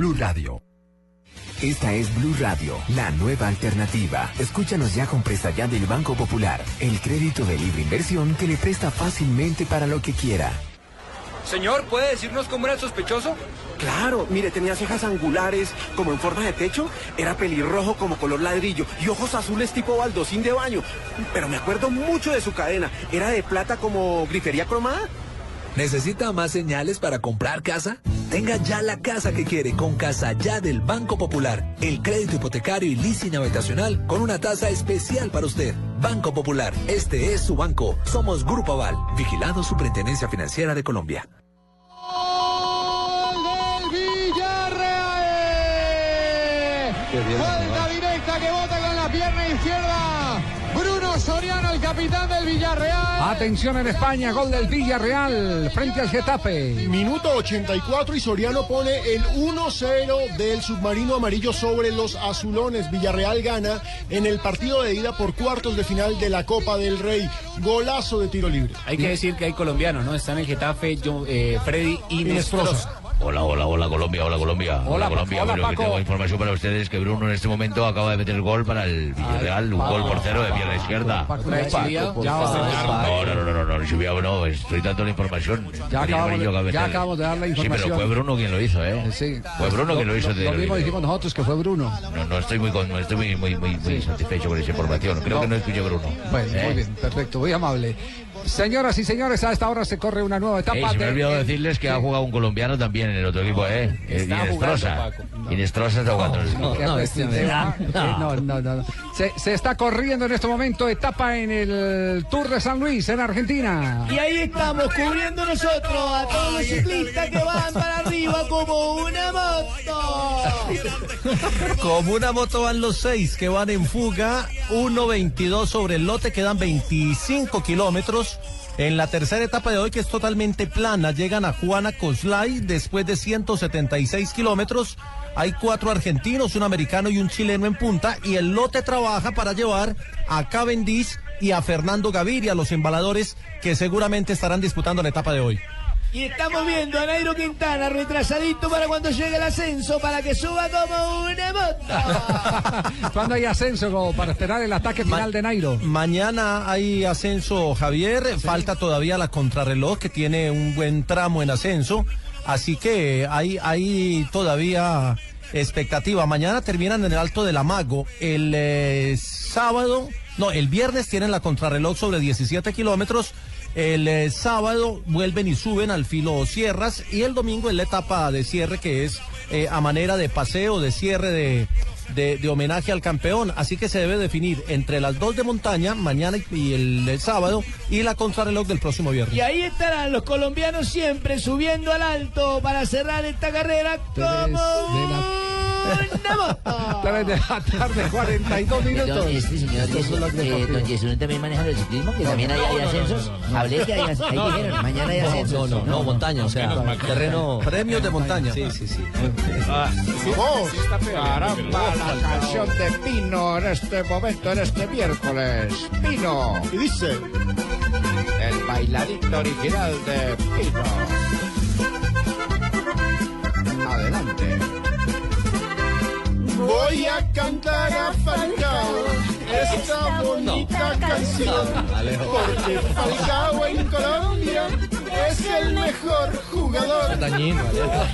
Blue Radio.
Esta es Blue Radio, la nueva alternativa. Escúchanos ya con presta ya del Banco Popular, el crédito de libre inversión que le presta fácilmente para lo que quiera.
Señor, ¿puede decirnos cómo era el sospechoso?
Claro, mire, tenía cejas angulares como en forma de techo, era pelirrojo como color ladrillo y ojos azules tipo baldosín de baño. Pero me acuerdo mucho de su cadena, era de plata como grifería cromada.
¿Necesita más señales para comprar casa? Tenga ya la casa que quiere con Casa Ya del Banco Popular. El crédito hipotecario y leasing habitacional con una tasa especial para usted. Banco Popular, este es su banco. Somos Grupo Aval, vigilado Superintendencia Financiera de Colombia.
Villarreal. Falta directa que bota con la pierna izquierda. Soriano, el capitán del Villarreal.
Atención en España, gol del Villarreal frente al Getafe.
Minuto 84 y Soriano pone el 1-0 del submarino amarillo sobre los azulones. Villarreal gana en el partido de ida por cuartos de final de la Copa del Rey. Golazo de tiro libre.
Hay que decir que hay colombianos, ¿no? Están en el Getafe, yo, eh, Freddy
Inestrosa.
Hola, hola, hola Colombia, hola Colombia.
Hola,
Colombia,
hola,
pero que
Paco.
tengo información para ustedes que Bruno en este momento acaba de meter el gol para el Villarreal, un gol por cero de pierna izquierda. No, no, no, no, no, no, estoy dando la información.
Ya acabamos, de,
de
ya
meter-
acabamos de dar la
Sí,
información.
pero fue Bruno quien lo hizo, ¿eh?
Sí.
Fue Bruno quien lo hizo.
Lo mismo dijimos nosotros que fue Bruno.
No, no estoy muy, estoy muy, muy, muy, muy satisfecho con esa información. Creo
No.
que no escuché Bruno.
Bueno,
¿Eh?
muy bien, perfecto, muy amable. Señoras y señores, a esta hora se corre una nueva etapa.
Ey, se me ha
de-
olvidado
eh,
decirles que ha jugado un colombiano también en el otro equipo, ¿eh? Eh,
Está
Inestrosa. Inestrosa está jugando.
Eh, no, no. no. Se, se está corriendo en este momento etapa en el Tour de San Luis, en Argentina.
Y ahí estamos cubriendo nosotros a todos los ciclistas que van para arriba como una moto.
Como una moto van los seis que van en fuga, 1.22 sobre el lote, quedan 25 kilómetros. En la tercera etapa de hoy, que es totalmente plana, llegan a Juana Coslay después de 176 kilómetros. Hay cuatro argentinos, un americano y un chileno en punta, y el lote trabaja para llevar a Cavendish y a Fernando Gaviria, los embaladores que seguramente estarán disputando la etapa de hoy.
Y estamos viendo a Nairo Quintana retrasadito para cuando llegue el ascenso, para que suba como una moto. [LAUGHS]
¿Cuándo hay ascenso como para esperar el ataque final de Nairo?
Mañana hay ascenso, Javier. Falta todavía la contrarreloj que tiene un buen tramo en ascenso. Así que hay, hay todavía expectativa. Mañana terminan en el Alto del Amago. El eh, sábado, no, el viernes tienen la contrarreloj sobre 17 kilómetros. El eh, sábado vuelven y suben al filo Sierras y el domingo es la etapa de cierre que es eh, a manera de paseo, de cierre de, de, de homenaje al campeón. Así que se debe definir entre las dos de montaña, mañana y- y el, el sábado, y la contrarreloj del próximo viernes.
Y ahí estarán los colombianos siempre subiendo al alto para cerrar esta carrera como una moto.
Tres de la tarde, 42 minutos.
Don, este señor eh, don Jesús también maneja el ciclismo, que también hay, hay ascensos. Hablé que hay, as- ahí dijeron, mañana hay
No,
ascensos.
no, no, no, montaña, o sea, terreno. Premios de montaña.
Sí, sí, sí.
Caramba, la canción de Pino en este momento, en este miércoles. Pino.
Y dice.
El bailadito original de Pino.
Voy a cantar a Falcao esta bonita canción. Porque Falcao en Colombia es el mejor jugador.
Dañino,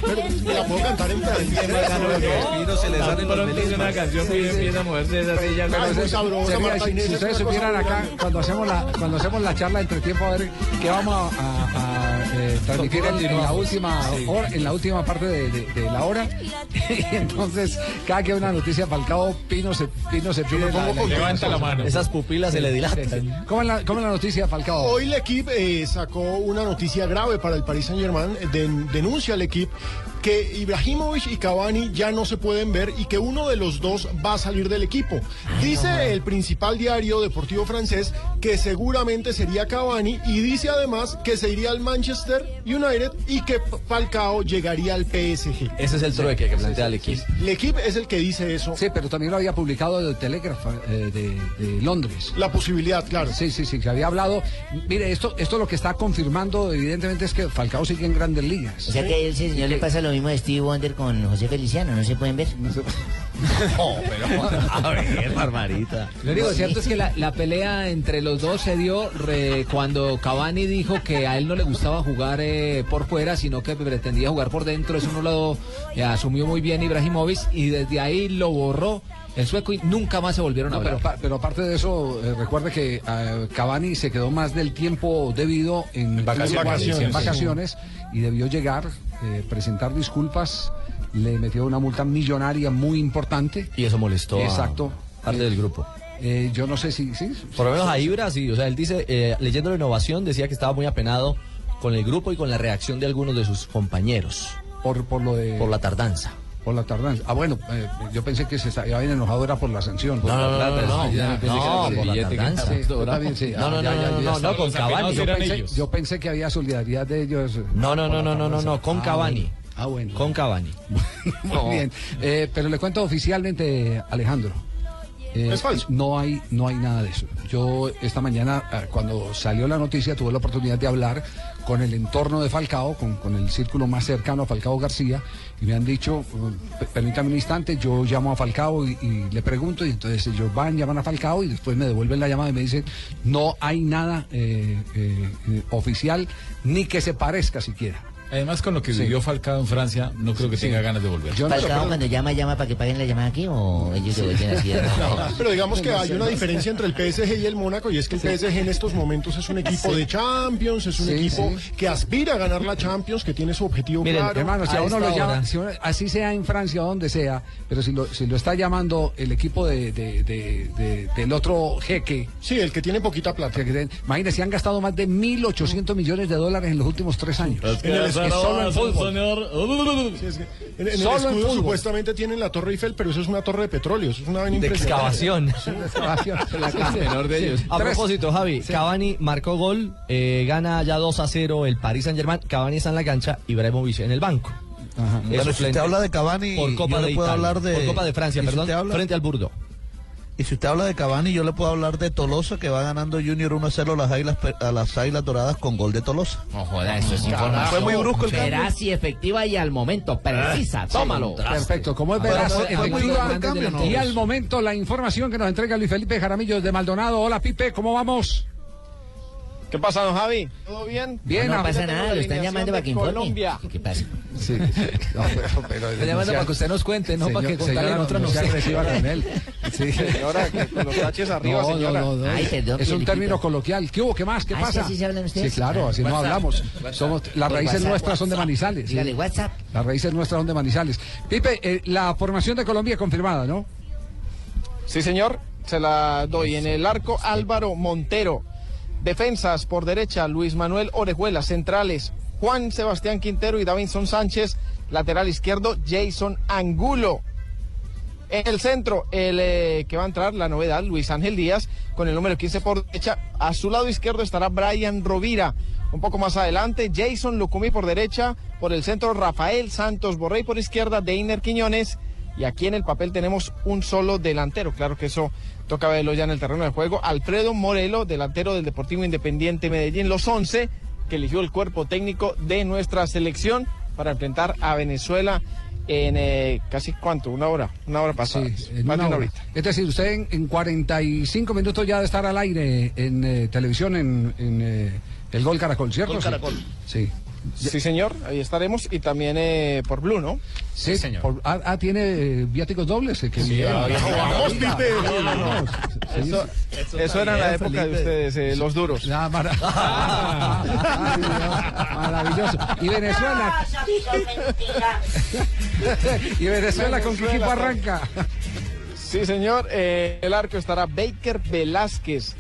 Pero me la puedo cantar en francés.
Se le salen los
una canción que empieza a moverse esa silla.
Muy sabrosa,
si, ustedes supieran acá, cuando hacemos la cuando hacemos la charla entre tiempo, a ver qué vamos a, eh, transmitir en, en la última hora, en la última parte de, de- de la hora. y [LAUGHS] entonces, cada que hay una noticia Falcao, Pino se, Pino se pide
con-
Levanta la mano.
Esas pupilas se le dilatan.
¿Cómo es la, cómo es la noticia Falcao?
Hoy el equipo eh, sacó una noticia grave para el Paris Saint Germain. denuncia al equipo que Ibrahimovic y Cavani ya no se pueden ver y que uno de los dos va a salir del equipo. Dice el principal diario deportivo francés que seguramente sería Cavani y dice además que se iría al Manchester United y que Falcao llegaría al PSG.
Ese es el trueque que plantea el equipo.
El equipo es el que dice eso.
Sí, pero también lo había publicado el Telegraph eh, de, de Londres.
La posibilidad, claro.
Sí, sí, sí, que había hablado. Mire, esto, esto lo que está confirmando, evidentemente, es que Falcao sigue en grandes ligas.
O sea que a ese señor le pasa lo mismo de Steve Wonder con José Feliciano, ¿no se pueden ver?
No, [LAUGHS] pero a ver, Barbarita.
Lo único cierto es que la, la pelea entre los dos se dio re- cuando Cavani dijo que a él no le gustaba jugar eh, por fuera, sino que pretendía jugar por dentro. Eso no lo eh, asumió muy bien Ibrahimovic y desde ahí lo borró el sueco y nunca más se volvieron a
No,
hablar.
pero aparte de eso, eh, recuerde que eh, Cavani se quedó más del tiempo debido en
vacaciones.
vacaciones, en
Vacaciones.
vacaciones y debió llegar, eh, presentar disculpas, le metió una multa millonaria muy importante.
Y eso molestó a
Exacto.
parte del grupo.
Eh, yo no sé si, sí,
Por lo menos a Ibra, sí. O sea, él dice, eh, leyendo la innovación, decía que estaba muy apenado con el grupo y con la reacción de algunos de sus compañeros.
Por, por lo de...
Por la tardanza.
Por la tardanza. Ah, bueno, eh, yo pensé que se estaba- había enojado era por la sanción.
No, no, no, no, no,
Ya,
no, no, por la tardanza.
Sí, yo también, sí.
No, no, no, no, no, no, con Cavani.
Yo pensé,
ellos.
yo pensé que había solidaridad de ellos.
No, no, no, no, no, no,
tardanza.
no, con
Ah,
Cavani.
Ah, bueno.
Con Cavani. [LAUGHS]
Muy
No.
bien. Eh, pero le cuento oficialmente, Alejandro. eh,
Es falso.
No hay, no hay nada de eso. Yo esta mañana, eh, cuando salió la noticia, tuve la oportunidad de hablar con el entorno de Falcao, con, con el círculo más cercano a Falcao García, y me han dicho, permítame un instante, yo llamo a Falcao y, y le pregunto, y entonces ellos van, llaman a Falcao y después me devuelven la llamada y me dicen, no hay nada eh, eh, eh, oficial, ni que se parezca siquiera.
Además, con lo que
Sí.
vivió Falcao en Francia, no creo que
Sí.
tenga ganas de volver.
Yo no
¿Falcao cuando llama, llama para que paguen la llamada aquí o ellos devuelven así? de- [LAUGHS]
Pero digamos que hay una diferencia entre el PSG y el Mónaco y es que el PSG en estos momentos es un equipo de Champions, es un
Sí,
equipo
sí.
que aspira a ganar la Champions, que tiene su objetivo
Miren,
claro.
hermano, si a,
a
uno lo llama,
hora.
si uno- así sea en Francia o donde sea, pero si lo, si lo está llamando el equipo de, de- de- de- del otro jeque.
Sí, el que tiene poquita plata.
Imagínense, han gastado más de 1.800 millones de dólares en los últimos tres años.
En el
Es solo en fútbol.
Sí, es que en, [LAUGHS] en el
Solo en
escudo
fútbol.
supuestamente tienen la Torre Eiffel, pero eso es una torre de petróleo, eso es una vaina
De excavación. [LAUGHS]
Excavación. [LAUGHS]
La menor de ellos. A
Tres.
propósito, Javi, Cavani marcó gol, eh, gana ya 2 a 0 el Paris Saint Germain, Cavani está en la cancha, Ibrahimovic en el banco.
Bueno, si te habla de Cavani,
por Copa
yo
de
le puedo
Italia,
hablar de-
por Copa de Francia, perdón,
te habla-
frente al Burdo.
Y si usted habla de Cavani, yo le puedo hablar de Tolosa, que va ganando Junior 1-0 a las águilas, a las águilas doradas con gol de Tolosa.
No joda, eso es
Carajo.
información.
Fue muy brusco el cambio.
Veraz y efectiva y al momento, precisa. Tómalo.
Perfecto, como es
muy
efectiva,
cambio, ¿no?
y al momento la información que nos entrega Luis Felipe Jaramillo de Maldonado. Hola Pipe, ¿cómo vamos?
¿Qué pasa, don Javi? ¿Todo bien?
Bien,
no,
ah,
pasa nada, lo están llamando para que informe.
Colombia.
¿Qué pasa?
Sí. [LAUGHS] No, pero, pero
Está llamando para que usted nos cuente, no para que contarle otra
no
no sé.
agresiva con él. Sí.
Señora, que con los taches arriba,
No, no,
señora.
no, no.
Ay, perdón,
es un término coloquial. ¿Qué hubo? ¿Qué más? ¿Qué
Ah,
pasa?
¿sí, así se hablan ustedes?
Sí, claro, así no hablamos.
WhatsApp.
Somos, las
Por
raíces
WhatsApp.
nuestras son de Manizales. sí.
Dígale, WhatsApp.
Las raíces nuestras son de Manizales. Pipe, eh, la formación de Colombia confirmada, ¿no?
Sí, señor, se la doy. En el arco, Álvaro Montero. Defensas por derecha, Luis Manuel Orejuela. Centrales, Juan Sebastián Quintero y Davinson Sánchez. Lateral izquierdo, Jason Angulo. En el centro, el eh, que va a entrar, la novedad, Luis Ángel Díaz, con el número 15 por derecha. A su lado izquierdo estará Brian Rovira. Un poco más adelante, Jason Lucumí por derecha. Por el centro, Rafael Santos Borrey por izquierda, Deiner Quiñones. Y aquí en el papel tenemos un solo delantero. Claro que eso toca verlo ya en el terreno de juego. Alfredo Morelo, delantero del Deportivo Independiente Medellín, los 11 que eligió el cuerpo técnico de nuestra selección para enfrentar a Venezuela en eh, casi cuánto, una hora, una hora pasada.
En
Más de
una hora.
horita.
Es decir, usted en, en 45 minutos ya de estar al aire en eh, televisión en, en, eh, el Gol Caracol, ¿cierto?
Gol
Sí.
Caracol.
Sí.
Sí, señor, ahí estaremos y también eh, por Blue, ¿no?
Sí, por- ah, ah, tiene eh, viáticos dobles. eh, que
Sí,
bien.
vamos,
Oiga,
Pipe.
oiga,
No, no, no.
Sí,
Eso,
sí.
eso era en la época de ustedes, eh, los duros.
Ah, mara- [LAUGHS] maravilloso. Y Venezuela. [LAUGHS] y Venezuela con qué equipo arranca.
Sí, señor. eh, el arco estará Baker Velázquez.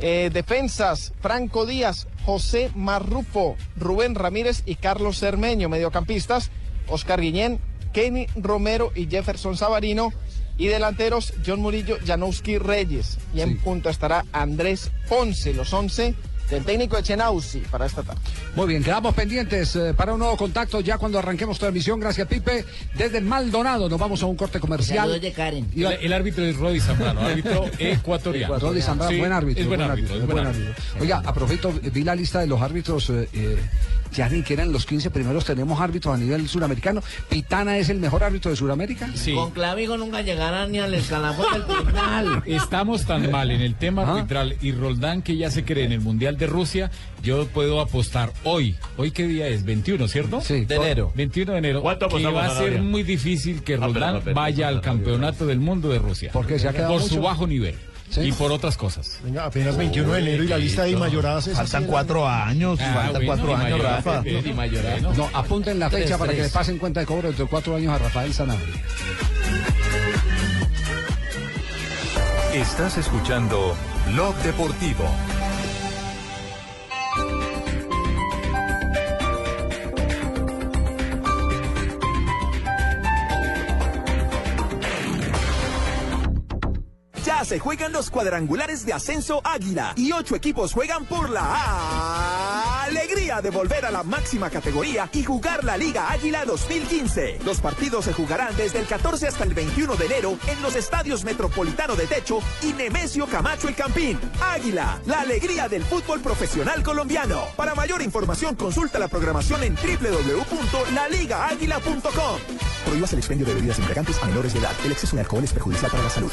Eh, defensas, Franco Díaz, José Marrufo, Rubén Ramírez y Carlos Cermeño. Mediocampistas, Oscar Guiñén, Kenny Romero y Jefferson Sabarino. Y delanteros, John Murillo, Janowski Reyes. Y en punto estará Andrés Ponce, los 11 del técnico de Chenauzi para esta tarde.
Muy bien, quedamos pendientes eh, para un nuevo contacto ya cuando arranquemos transmisión. Gracias, Pipe. Desde Maldonado nos vamos a un corte comercial.
Saludos de Karen.
Y-
El, el árbitro es Rodi Zambrano, árbitro [LAUGHS] ecuatoriano.
Rodi Zambrano,
Sí,
buen árbitro.
Es buen árbitro, es buen árbitro.
Oiga, a propósito, vi la lista de los árbitros. eh, eh, ya ni que eran los 15 primeros tenemos árbitros a nivel suramericano. Pitana es el mejor árbitro de Sudamérica.
Sí.
Con Clavijo nunca llegarán ni al escalafón del tribunal. [LAUGHS]
Estamos tan mal en el tema arbitral y Roldán que ya se cree en el Mundial de Rusia, yo puedo apostar hoy, hoy qué día es, 21, ¿cierto?
Sí.
De enero.
21 de enero.
¿Cuánto
que va a ser muy difícil que
Ah, pero
Roldán vaya al campeonato del mundo de Rusia.
Porque se ha quedado
Por
mucho.
su bajo nivel
Sí.
y por otras cosas.
Venga, apenas 21 de enero y la lista de mayoradas es
Faltan cuatro años,
Ah,
faltan
bueno,
cuatro años, Rafa.
eh, ¿no?
No, apunten la fecha para que le pasen cuenta de cobro dentro de cuatro años a Rafael Sanabria.
Estás escuchando Blog Deportivo.
Se juegan los cuadrangulares de ascenso Águila y ocho equipos juegan por la alegría de volver a la máxima categoría y jugar la Liga Águila 2015. Los partidos se jugarán desde el 14 hasta el 21 de enero en los estadios Metropolitano de Techo y Nemesio Camacho El Campín. Águila, la alegría del fútbol profesional colombiano. Para mayor información consulta la programación en www.laligaaguila.com. Prohíbas el expendio de bebidas embriagantes a menores de edad. El exceso de alcohol es perjudicial para la salud.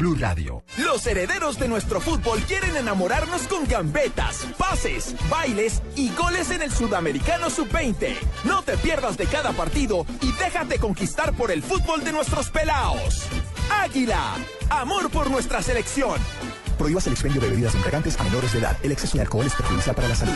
Blue Radio.
Los herederos de nuestro fútbol quieren enamorarnos con gambetas, pases, bailes y goles en el Sudamericano Sub-20. No te pierdas de cada partido y déjate conquistar por el fútbol de nuestros pelaos. Águila, amor por nuestra selección.
Prohíbas el expendio de bebidas embriagantes a menores de edad. El exceso de alcohol es perjudicial para la salud.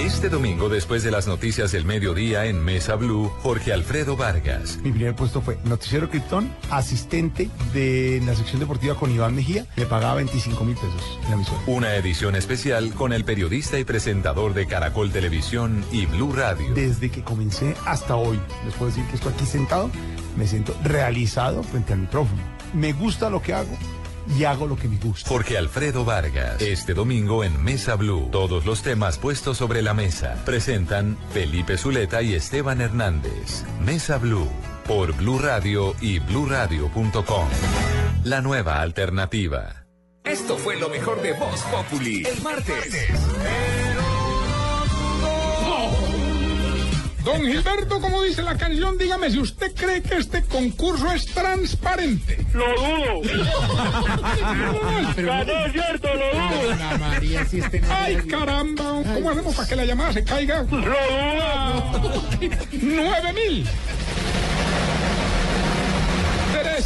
Este domingo, después de las noticias del mediodía en Mesa Blue, Jorge Alfredo Vargas.
Mi primer puesto fue Noticiero Krypton, asistente de la sección deportiva con Iván Mejía. Le pagaba 25 mil pesos en la emisora.
Una edición especial con el periodista y presentador de Caracol Televisión y Blue Radio.
Desde que comencé hasta hoy, les puedo decir que estoy aquí sentado, me siento realizado frente al micrófono. Me gusta lo que hago y hago lo que me gusta.
Jorge Alfredo Vargas. Este domingo en Mesa Blue. Todos los temas puestos sobre la mesa. Presentan Felipe Zuleta y Esteban Hernández. Mesa Blue. Por Blue Radio y bluradio.com. La nueva alternativa.
Esto fue lo mejor de Voz Populi. El martes.
Don Gilberto, como dice la canción, dígame si usted cree que este concurso es transparente.
Lo dudo. [LAUGHS]
Pero-
No es cierto, lo dudo.
Ana María, si este no- Ay, caramba, ¿cómo hacemos para que la llamada se caiga?
Lo dudo.
¡Nueve mil!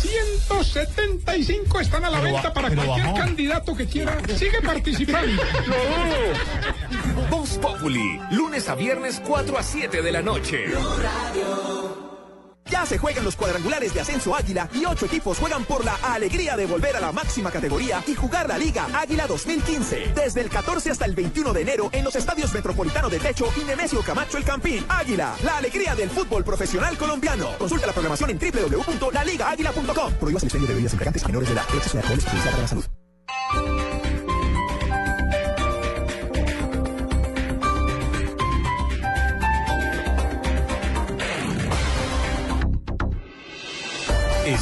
375 están a la
Pero
venta para cualquier
bajó.
candidato que quiera. Sigue participando. [LAUGHS]
Voz Populi. Lunes a viernes 4 a 7 de la noche.
Ya se juegan los cuadrangulares de Ascenso Águila y ocho equipos juegan por la alegría de volver a la máxima categoría y jugar la Liga Águila 2015. Desde el 14 hasta el 21 de enero en los estadios Metropolitano de Techo y Nemesio Camacho El Campín. Águila, la alegría del fútbol profesional colombiano. Consulta la programación en www.laligaáguila.com. Prohíbas el de bebidas embriagantes menores de edad. Exceso de alcohol es perjudicial para la salud.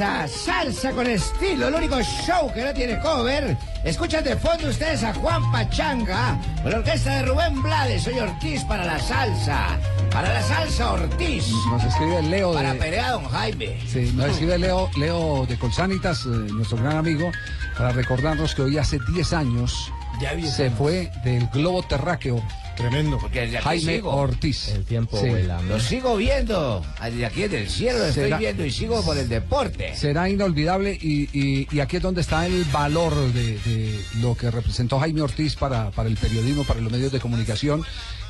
Salsa con estilo, el único show que no tiene cover. Escuchan de fondo ustedes a Juan Pachanga con la orquesta de Rubén Blades. Soy Ortiz para la salsa. Para la salsa Ortiz.
Nos escribe Leo
Para
de...
Perea Don Jaime.
Sí, nos [LAUGHS] escribe Leo, Leo de Colsanitas, eh, nuestro gran amigo, para recordarnos que hoy hace 10 años
Ya 10
se fue del globo terráqueo.
Tremendo.
Porque desde aquí
Jaime
sigo.
Ortiz. El tiempo
Lo sigo viendo. Desde aquí desde el cielo lo estoy viendo y sigo por el deporte.
Será inolvidable y, y- y aquí es donde está el valor de, de lo que representó Jaime Ortiz para, para el periodismo, para los medios de comunicación,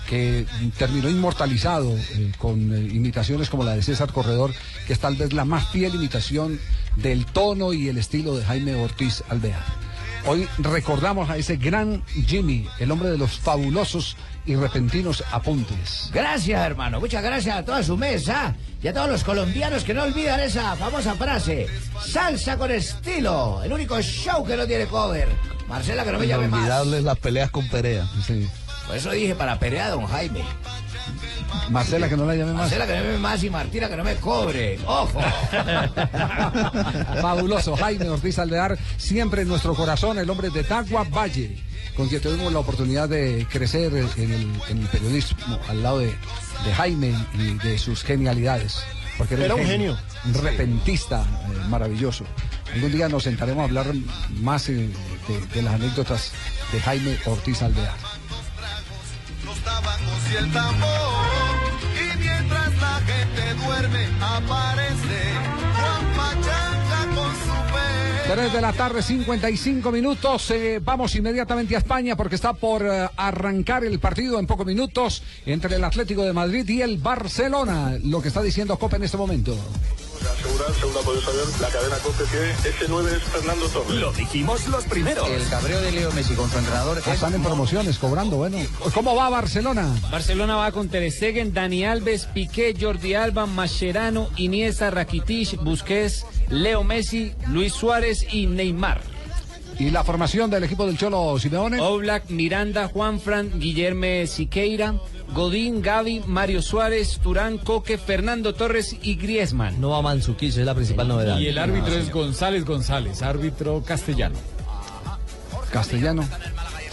que terminó inmortalizado eh, con eh, imitaciones como la de César Corredor, que es tal vez la más fiel imitación del tono y el estilo de Jaime Ortiz Alvear. Hoy recordamos a ese gran Jimmy, el hombre de los fabulosos y repentinos apuntes.
Gracias, hermano. Muchas gracias a toda su mesa y a todos los colombianos que no olvidan esa famosa frase. Salsa con estilo. El único show que no tiene cover. Marcela, que no me llame más.
Inolvidables las peleas con Perea.
Por eso dije para Perea, don Jaime.
Marcela, que no la llame más.
Marcela, que no me llame más y Martina, que no me cobre. ¡Ojo! [LAUGHS]
Fabuloso, Jaime Ortiz Alvear, siempre en nuestro corazón, el hombre de Tagua Valle, con quien tuvimos la oportunidad de crecer en el, en el periodismo al lado de, de Jaime y de sus genialidades. Porque
Era un genio.
Un repentista eh, maravilloso. Algún día nos sentaremos a hablar más eh, de, de las anécdotas de Jaime Ortiz Alvear.
y el tambor. Y mientras la gente duerme, aparece
3 de la tarde, 55 minutos. Eh, vamos inmediatamente a España porque está por eh, arrancar el partido en pocos minutos entre el Atlético de Madrid y el Barcelona. Lo que está diciendo Copa en este momento.
Asegurar, según ha podido saber, la cadena COPE que ese 9 es Fernando Torres.
Lo dijimos los primeros.
El cabreo de Leo Messi con su entrenador.
Ah, Están en promociones, cobrando. Bueno, ¿cómo va Barcelona?
Barcelona va con Ter Stegen, Dani Alves, Piqué, Jordi Alba, Mascherano, Iniesta, Rakitic, Busquets, Leo Messi, Luis Suárez y Neymar.
¿Y la formación del equipo del Cholo Simeone?
Oblak, Miranda, Juanfran, Guillerme Siqueira, Godín, Gaby, Mario Suárez, Turán, Coque, Fernando Torres y Griezmann.
No va Manzukic, es la principal novedad.
Y el árbitro es González González, árbitro castellano.
Castellano.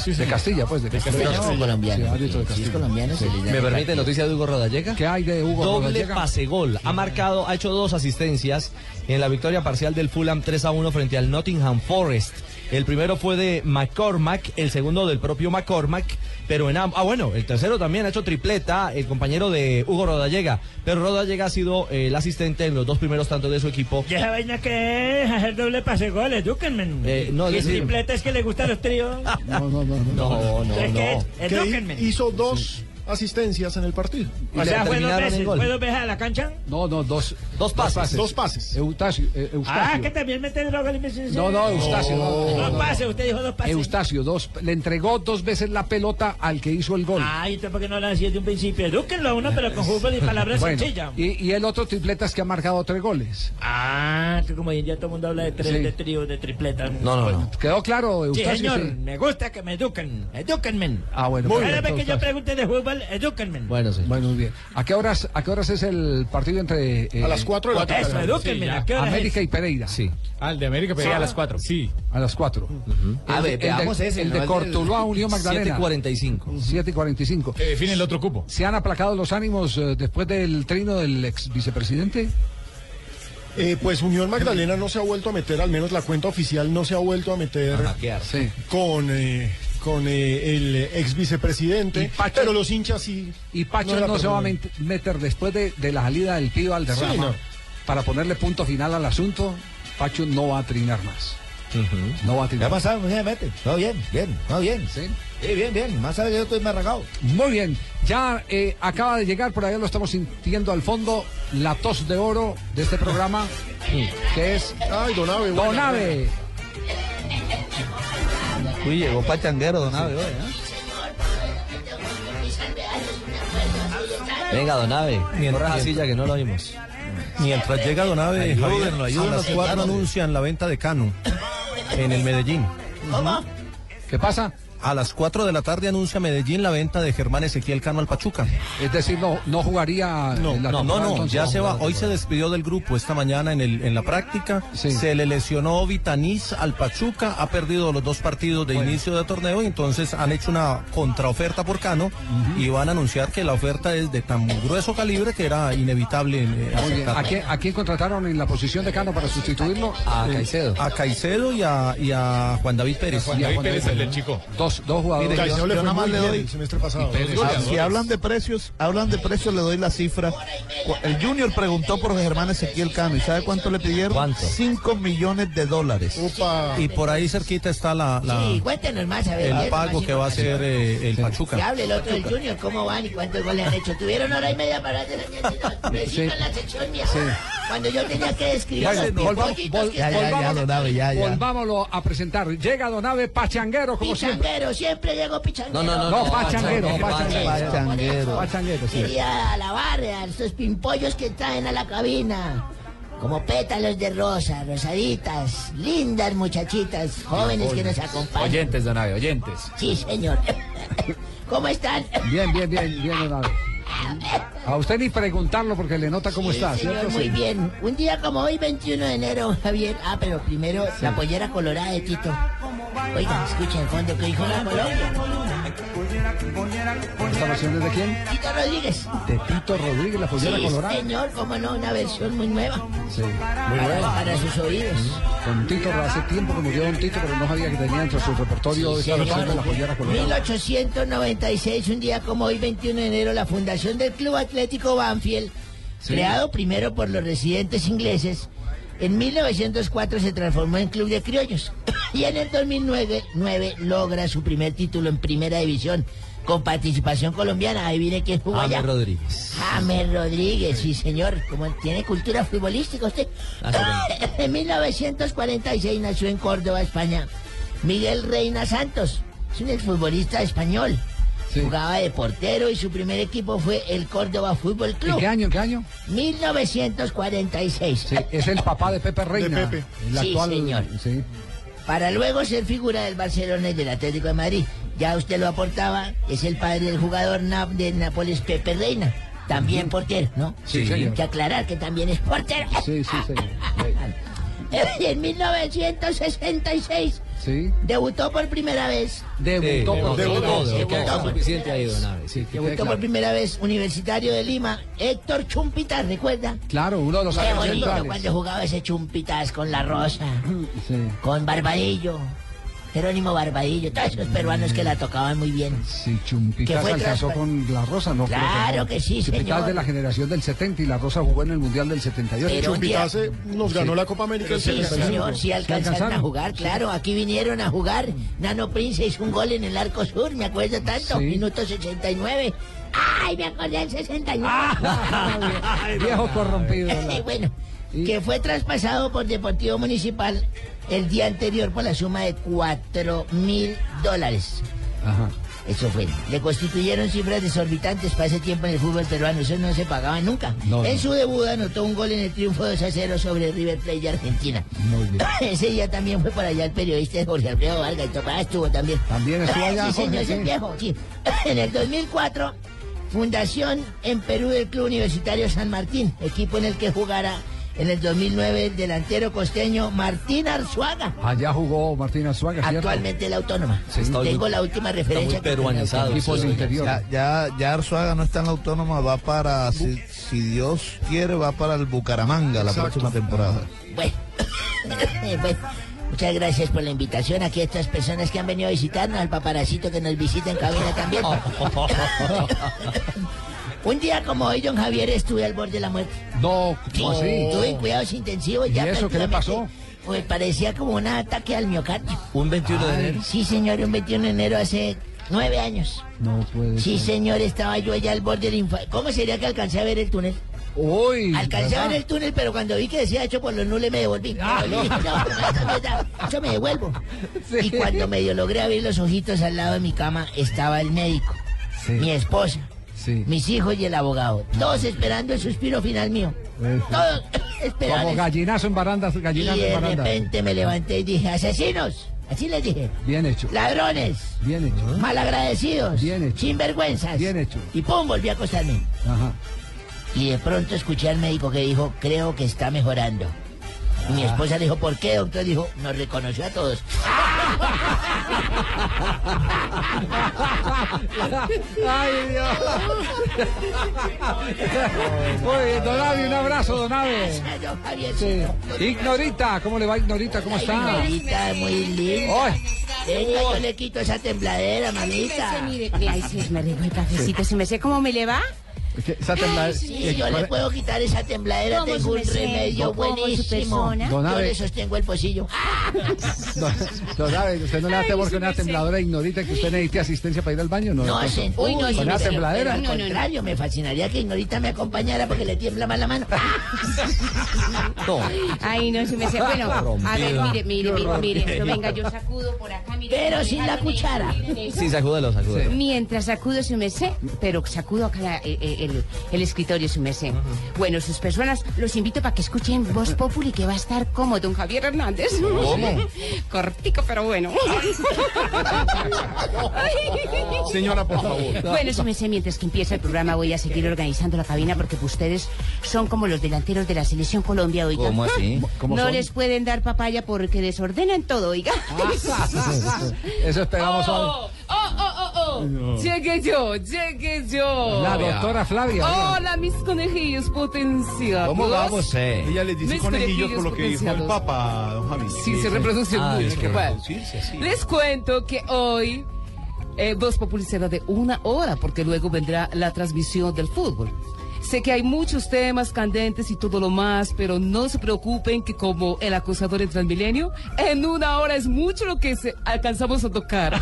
de Castilla, pues, de Castilla.
Colombiano.
Sí, de Castilla.
colombiano, llama
¿Me permite noticia de Hugo Rodallega?
¿Qué hay de Hugo
Doble
Rodallega?
pase gol. Ha marcado, ha hecho dos asistencias en la victoria parcial del Fulham 3 a 1 frente al Nottingham Forest. El primero fue de McCormack, el segundo del propio McCormack, pero en ah bueno, el tercero también ha hecho tripleta, el compañero de Hugo Rodallega, pero Rodallega ha sido eh, el asistente en los dos primeros tantos de su equipo.
¿Y esa vaina que es? Hacer doble pase gol, edúquenme.
Eh, no,
¿Qué
es
tripleta es que le gustan los tríos? [LAUGHS]
No, no, no.
No, no,
¿Es que
no.
Edúquenme.
Que hizo dos asistencias en el partido.
O sea, fue dos veces. ¿Fue dos veces a la cancha?
No, no, dos.
Dos pases.
Dos pases.
Eustacio. eh, Eustacio.
Ah, que también mete droga al
No, no, Eustacio. No, no,
Dos pases, usted dijo dos pases.
Eustacio, dos. Le entregó dos veces la pelota al que hizo el gol.
Ay, entonces ¿por qué no lo hacía de un principio? Edúquenlo a uno, pero con fútbol y palabras
Bueno,
sencillas.
y, y el otro tripleta es que ha marcado tres goles.
Ah, que como hoy en día todo el mundo habla de tres,
Sí.
de trío, de tripleta.
No, no, no. ¿Quedó claro,
Sí,
Eustacio?
señor,
Sí.
me gusta que me eduquen. Edúquenme.
Ah, bueno.
Cada
perfecto,
vez que yo pregunte de fútbol, edúquenme.
Bueno, sí. Bueno, muy bien. ¿A qué horas, a qué horas es el partido entre eh,
A las cuatro de la tarde.
Eso.
Sí.
¿a qué hora
América
es?
y Pereira? Sí.
Ah, el de América, pero
Sí, a las cuatro.
Sí.
A las 4.
A ver,
el,
veamos
de,
ese,
el
¿no?
de Cortuluá Unión Magdalena.
7:45.
7 y 45.
Que define el otro cupo.
¿Se han aplacado los ánimos eh, después del trino del ex vicepresidente?
Eh, pues Unión Magdalena no se ha vuelto a meter, al menos la cuenta oficial no se ha vuelto a meter
Sí.
con, eh, con eh, el ex vicepresidente,
Y Pacho-
pero los hinchas sí.
Y Pacho no, se va a meter después de, de la salida del Pío Alderrama
Sí, no.
para ponerle punto final al asunto. Pacho no va a trinar más. No va a
¿Qué ha
trinar.
pasado? Muy bien, mete. Todo bien, bien, todo bien.
Sí.
Sí, bien, bien. Más sabe que yo estoy más arrancado.
Muy bien, ya eh, acaba de llegar, por allá lo estamos sintiendo al fondo, la tos de oro de este programa, que es
Ay, Donave, buena,
Donave.
Uy, llegó pachanguero, don Abe, hoy, ¿eh?
Venga, Don Ave, corra esa silla que no lo oímos.
Mientras llega Don Abe,
Ayúdenlo,
a
ayúdenlo,
las cuatro anuncian la venta de Cano en el Medellín.
¿Cómo?
¿Qué pasa?
A las 4 de la tarde anuncia Medellín la venta de Germán Ezequiel Cano al Pachuca.
Es decir, no, no jugaría en la
No, no, no,
entonces.
ya se va. Hoy se despidió del grupo esta mañana en, el, en la práctica. Se le lesionó Vitaniz al Pachuca, ha perdido los dos partidos de inicio de torneo y entonces han hecho una contraoferta por Cano y van a anunciar que la oferta es de tan grueso calibre que era inevitable. eh,
Muy bien.
aceptarla.
¿A quién, a quién contrataron en la posición de Cano para sustituirlo?
A Caicedo.
A Caicedo y a, y a Juan David Pérez.
Juan
Y a
David Pérez, el del chico.
Dos, dos jugadores.
Mire, Yo nada más le doy-
el semestre pasado.
Pérez.
Si hablan de precios, hablan de precios, le doy la cifra. El Junior preguntó por Germán Ezequiel Cano y ¿sabe cuánto le pidieron?
¿Cuánto?
5 millones de dólares.
Upa.
Y por ahí cerquita está la, la-
Sí, cuéntenos más, a ver.
el
¿qué
pago que va a hacer eh, el Pachuca.
hable el otro del Junior, ¿cómo van y cuántos goles han hecho? Tuvieron hora y media para hacer [LAUGHS]
Sí.
en la sección mía.
Sí.
Cuando yo tenía que describir
Bueno, volvamos- vol-
ya, ya.
Volvámoslo a presentar. Llega Donave Pachanguero, como siempre.
Pichanguero, siempre llego pichanguero.
No, no,
No,
no,
Pachanguero,
Pachanguero,
Pachanguero.
Pachanguero.
Pachanguero, sí.
Quería alabar a estos pimpollos que traen a la cabina. Como pétalos de rosa, rosaditas, lindas muchachitas, jóvenes que nos acompañan.
Oyentes, Don Ave, oyentes.
Sí, señor. [COUGHS] ¿Cómo están?
Bien, bien, bien, bien, Donave. A usted ni preguntarlo porque le nota cómo
Sí,
está,
señor,
¿cierto?
muy bien. Un día como hoy, 21 de enero, [LAUGHS] Javier. Ah, pero primero la pollera colorada de Tito. Oiga, escuchen el fondo que dijo la Colombia.
¿Esta versión es de quién?
Tito Rodríguez.
De Tito Rodríguez, la pollera
sí,
colorada.
señor, cómo no, una versión muy nueva.
Sí, muy
Para, para sus oídos.
Con Tito, hace tiempo que murió Don Tito, pero no sabía que tenía entre su repertorio
señor.
versión de la pollera colorada.
1896, un día como hoy, 21 de enero, la fundación del Club Atlético Banfield,
Sí.
creado primero por los residentes ingleses, en 1904 se transformó en Club de Criollos [COUGHS] y en el 2009 nueve, logra su primer título en Primera División con participación colombiana. Ahí viene quién jugó allá.
James Rodríguez.
James Rodríguez, sí señor, como tiene cultura futbolística usted. [COUGHS] en 1946 nació en Córdoba, España, Miguel Reina Santos, es un exfutbolista español. Jugaba de portero y su primer equipo fue el Córdoba Fútbol Club.
¿En qué año, en qué año?
1946.
Sí, es el papá de Pepe Reina.
Pepe.
El
Sí, señor.
Sí.
para luego ser figura del Barcelona y del Atlético de Madrid. Ya usted lo aportaba, es el padre del jugador Nap de Nápoles, Pepe Reina. También portero, ¿no?
Sí,
Hay
señor.
que aclarar que también es portero.
Sí, sí, señor. [LAUGHS]
En 1966
Sí.
debutó por primera vez.
Debutó por
debutó,
debutó,
debutó por primera vez Universitario de Lima, Héctor Chumpitas, ¿recuerda?
Claro, uno de los
Qué bonito cuando jugaba ese Chumpitas con la Rosa,
Sí.
con Barbadillo, Jerónimo Barbadillo, todos esos peruanos que la tocaban muy bien.
Sí, Chumpitas
Que fue
alcanzó con la Rosa, ¿no? creo
Claro
no.
que sí,
Chumpitas
señor.
de la generación del 70 y la Rosa jugó en el Mundial del 78.
Pero
Chupitase nos ganó la Copa América en
Sí,
75.
señor, sí alcanzaron a jugar, claro. Aquí vinieron a jugar. Nano Prince hizo un gol en el arco sur, me acuerdo tanto.
Sí.
Minuto 69. ¡Ay, me acordé del 69! [LAUGHS]
Viejo corrompido. [LAUGHS] la-
que fue traspasado por Deportivo Municipal el día anterior por la suma de 4 mil dólares.
Ajá.
Eso fue. Le constituyeron cifras desorbitantes para ese tiempo en el fútbol peruano. Eso no se pagaba nunca.
No,
en su debut anotó un gol en el triunfo 2 a 0 sobre River Plate de Argentina.
Muy bien. [COUGHS]
Ese día también fue por allá el periodista Jorge Alfredo Vargas. y. Ah, estuvo también.
También estuvo allá, [COUGHS]
sí, señor,
sí.
viejo, sí. [COUGHS] En el 2004, fundación en Perú del Club Universitario San Martín, equipo en el que jugara en el 2009 el delantero costeño Martín Arzuaga.
Allá jugó Martín ¿cierto?
Actualmente la autónoma.
Sí,
Tengo
muy-
la última referencia. que tengo.
Equipo del interior.
Ya, ya, ya Arzuaga no está en la autónoma, va para, si, si Dios quiere, va para el Bucaramanga la próxima temporada.
Bueno, bueno, [LAUGHS] muchas gracias por la invitación. Aquí a estas personas que han venido a visitarnos, al paparacito que nos visita en cabina también. [LAUGHS] Un día como hoy, don Javier, estuve al borde de la muerte.
No,
Sí,
¿cómo así?
estuve en cuidados intensivos.
¿Y
ya
eso qué le pasó?
Pues parecía como un ataque al miocardio.
Un 21 de enero.
Sí, señor, un 21 de enero hace nueve años.
No puede
Sí,
ser.
señor, estaba yo allá al borde del infarto. ¿Cómo sería que alcancé a ver el túnel?
Uy.
Alcancé a
¿verdad?
ver el túnel, pero cuando vi que decía hecho por los nules me devolví.
Ah,
dije, no, no eso me devuelvo. [LAUGHS]
Sí.
Y cuando medio logré abrir los ojitos al lado de mi cama, estaba el médico,
Sí.
mi esposa,
Sí.
mis hijos y el abogado. Todos esperando el suspiro final mío.
Eso.
Todos [COUGHS]
Como
esperando.
gallinazo en barandas,
Y
gallinazo en
de
barandas.
repente me levanté y dije, asesinos. Así les dije.
Bien hecho.
Ladrones.
Bien hecho.
Malagradecidos.
Bien hecho.
Sinvergüenzas.
Bien hecho.
Y pum, volví a acostarme.
Ajá.
Y de pronto escuché al médico que dijo, creo que está mejorando. Y mi esposa le dijo, ¿por qué, doctor? Dijo, nos reconoció a todos.
Ay, Dios. Muy bien, Don Abe, un abrazo, Don Abe. Sí. Ignorita, ¿cómo le va Ignorita? ¿Cómo está?
Ignorita, muy linda.
Ay.
Venga, yo le quito esa tembladera, mamita.
Mire, ay, sí, me rico el cafecito. ¿Se me sé cómo me le va?
Esa temblada-
Sí, yo le puedo quitar esa tembladera,
¿Cómo
tengo un remedio
¿Cómo su
buenísimo.
persona?
Don
Yo
Abe.
le sostengo el pocillo. [LAUGHS]
Don Abe, ¿usted no le da temor que una tembladora ignorita que usted necesite asistencia para ir al baño? No,
No, se, uy, no,
¿Con una
pero-
tembladera?
pero al contrario, me fascinaría que Ignorita me acompañara porque le tiembla más la mano. [LAUGHS]
Ay, no, se me sé. Bueno, [LAUGHS] a ver, mire, mire, mire, mire. esto, venga, yo sacudo por acá, mire.
Pero sin la cuchara.
Sí, sacúdelo, sacúdelo.
Mientras sacudo su mesé, pero sacudo acá la- eh, eh, el, el escritorio su mesé. Bueno, sus personas, los invito para que escuchen Voz Populi, que va a estar como don Javier Hernández.
¿Cómo? [LAUGHS]
Cortico, pero bueno. [LAUGHS]
Señora, por favor.
Bueno, su mesé, mientras que empieza el programa voy a seguir organizando la cabina porque ustedes son como los delanteros de la Selección Colombia, oiga.
¿Cómo así? [LAUGHS]
¿Cómo
no
son?
les pueden dar papaya porque desordenan todo, oiga.
Eso esperamos hoy.
Oh, oh, Llegué yo, llegué yo.
La doctora Flavia.
Hola, mis conejillos potenciados.
¿Cómo vamos, eh?
Ella les dice
Mis
conejillos por lo que dijo el. Papa, don Javi.
Sí, se reproducen
Ah,
mucho.
es que
Bueno. Les cuento que hoy eh, Voz Populi será de una hora, porque luego vendrá la transmisión del fútbol. Sé que hay muchos temas candentes y todo lo más, pero no se preocupen que como el acosador en Transmilenio, en una hora es mucho lo que se- alcanzamos a tocar. [LAUGHS]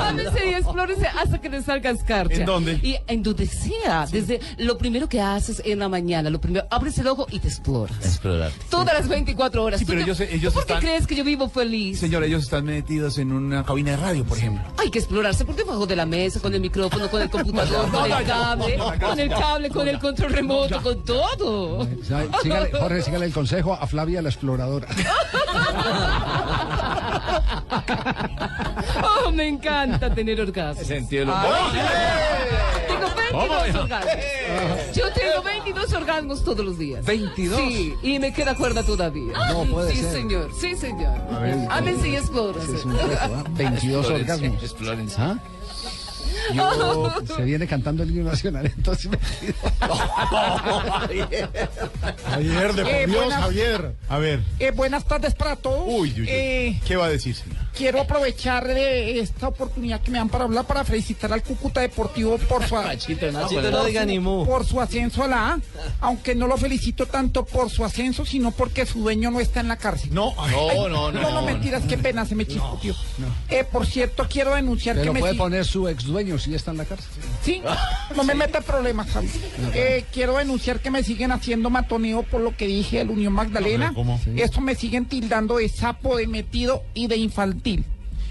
Ándese y explórese hasta que le salga escarcha.
¿En dónde?
Y en donde sea. Desde lo primero que haces en la mañana, lo primero, abres el ojo y te exploras.
Explorar.
Todas las 24 horas.
Sí,
¿Tú
pero ellos- ellos
¿tú ¿Por qué
están-
crees que yo vivo feliz?
Señora, ellos están metidos en una cabina de radio, por ejemplo.
Hay que explorarse por debajo de la mesa, con el micrófono, con el [LAUGHS] computador, con el cable, con el cable. Cable, con el control remoto, con todo.
Sígale, Jorge, sígale el consejo a Flavia la exploradora. [LAUGHS]
Oh, me encanta tener orgasmos.
Sentido
Tengo 22
¿Cómo?
orgasmos. Yo tengo 22 orgasmos todos los días.
¿22?
Sí, y me queda cuerda todavía.
No puede
sí,
ser.
señor. Sí, señor.
A ver,
Ámense y exploren.
Ese es un reto, ¿ah? 22 orgasmos.
Explórense.
¿Ah? Yo, se viene cantando el himno nacional, entonces me
Javier, de por
Eh,
Dios,
buenas-
Javier. A ver.
Eh, buenas tardes para todos.
Uy, uy, uy.
Eh,
¿Qué va a decir, señor?
Quiero aprovechar de esta oportunidad que me dan para hablar para felicitar al Cúcuta Deportivo por su,
Machito, [LAUGHS] no,
Machito, no
por
diga
su-
ni mu.
por su ascenso a la A, aunque no lo felicito tanto por su ascenso, sino porque su dueño no está en la cárcel.
No,
No, no, no.
No, no, mentiras, qué pena, se me chispoteó. Eh, por cierto, quiero denunciar que me
puede poner su ex dueño si está en la cárcel.
Sí, no me meta problemas, Javi. Eh, quiero denunciar que me siguen haciendo matoneo por lo que dije del Unión Magdalena.
¿cómo?
Eso me siguen tildando de sapo, de metido y de infantil.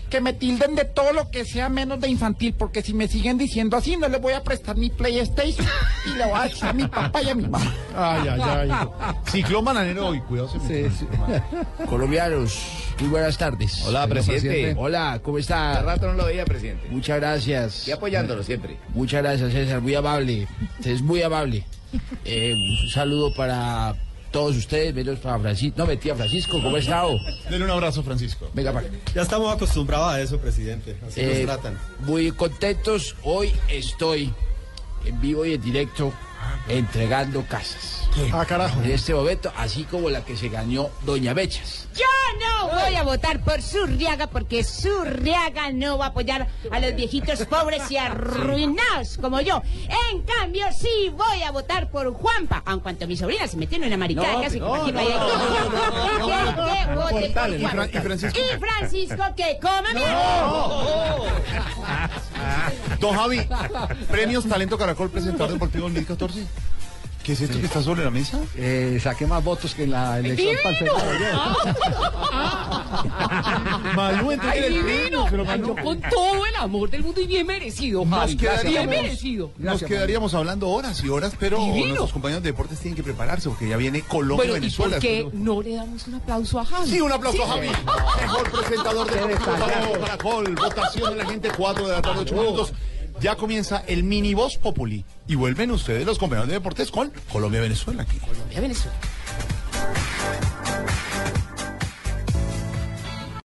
Que me tilden de todo lo que sea menos de infantil, porque si me siguen diciendo así, no les voy a prestar mi PlayStation y le voy a decir a mi papá y a mi mamá.
Ay, ay, ay. Ciclón bananero hoy, cuidado. se me-
Colombianos, muy buenas tardes.
Hola, presidente.
presidente.
Hola, ¿cómo está?
Hace rato no lo veía, presidente.
Muchas gracias.
Y apoyándolo siempre.
Muchas gracias, César. Muy amable. Es muy amable. Eh, un saludo para todos ustedes, menos para Francisco. No, metí a Francisco. ¿Cómo ha estado?
Denle un abrazo, Francisco.
Venga, para.
Ya estamos acostumbrados a eso, presidente. Así
Eh,
nos tratan.
Muy contentos. Hoy estoy en vivo y en directo entregando casas.
Ah, carajo.
En este momento, así como la que se ganó Doña Bechas.
Yo no voy a votar por Surriaga porque Surriaga no va a apoyar a los viejitos pobres y [LAUGHS] arruinados como yo. En cambio, sí voy a votar por Juanpa, aun cuanto mi sobrina se metió en una maricada casi
no,
por aquí
no,
para allá.
no, no, no, no,
Quiero
no,
que vote por
y Fran-
Juanpa.
y Francisco.
Y Francisco que coma mierda. [LAUGHS]
Don Javi, premios Talento Caracol presentado Deportivo 2014. ¿Qué es esto que está sobre la mesa?
Eh, saqué más votos que en la elección para el Senado. [LAUGHS]
Malú, pero Malú.
yo con todo el amor del mundo y bien merecido,
Nos.
Bien
quedaríamos,
merecido.
nos quedaríamos hablando horas y horas, pero
Divino.
nuestros compañeros de deportes tienen que prepararse porque ya viene Colombia
Bueno, ¿y
Venezuela.
por qué no le damos un aplauso a Javi?
Sí, un aplauso a. Javi. Mejor presentador de Caracol. Votación de la gente, 4 de la tarde, 8 minutos. Ya comienza el mini Voz Populi y vuelven ustedes los compañeros de deportes con Colombia-Venezuela aquí.
Colombia-Venezuela.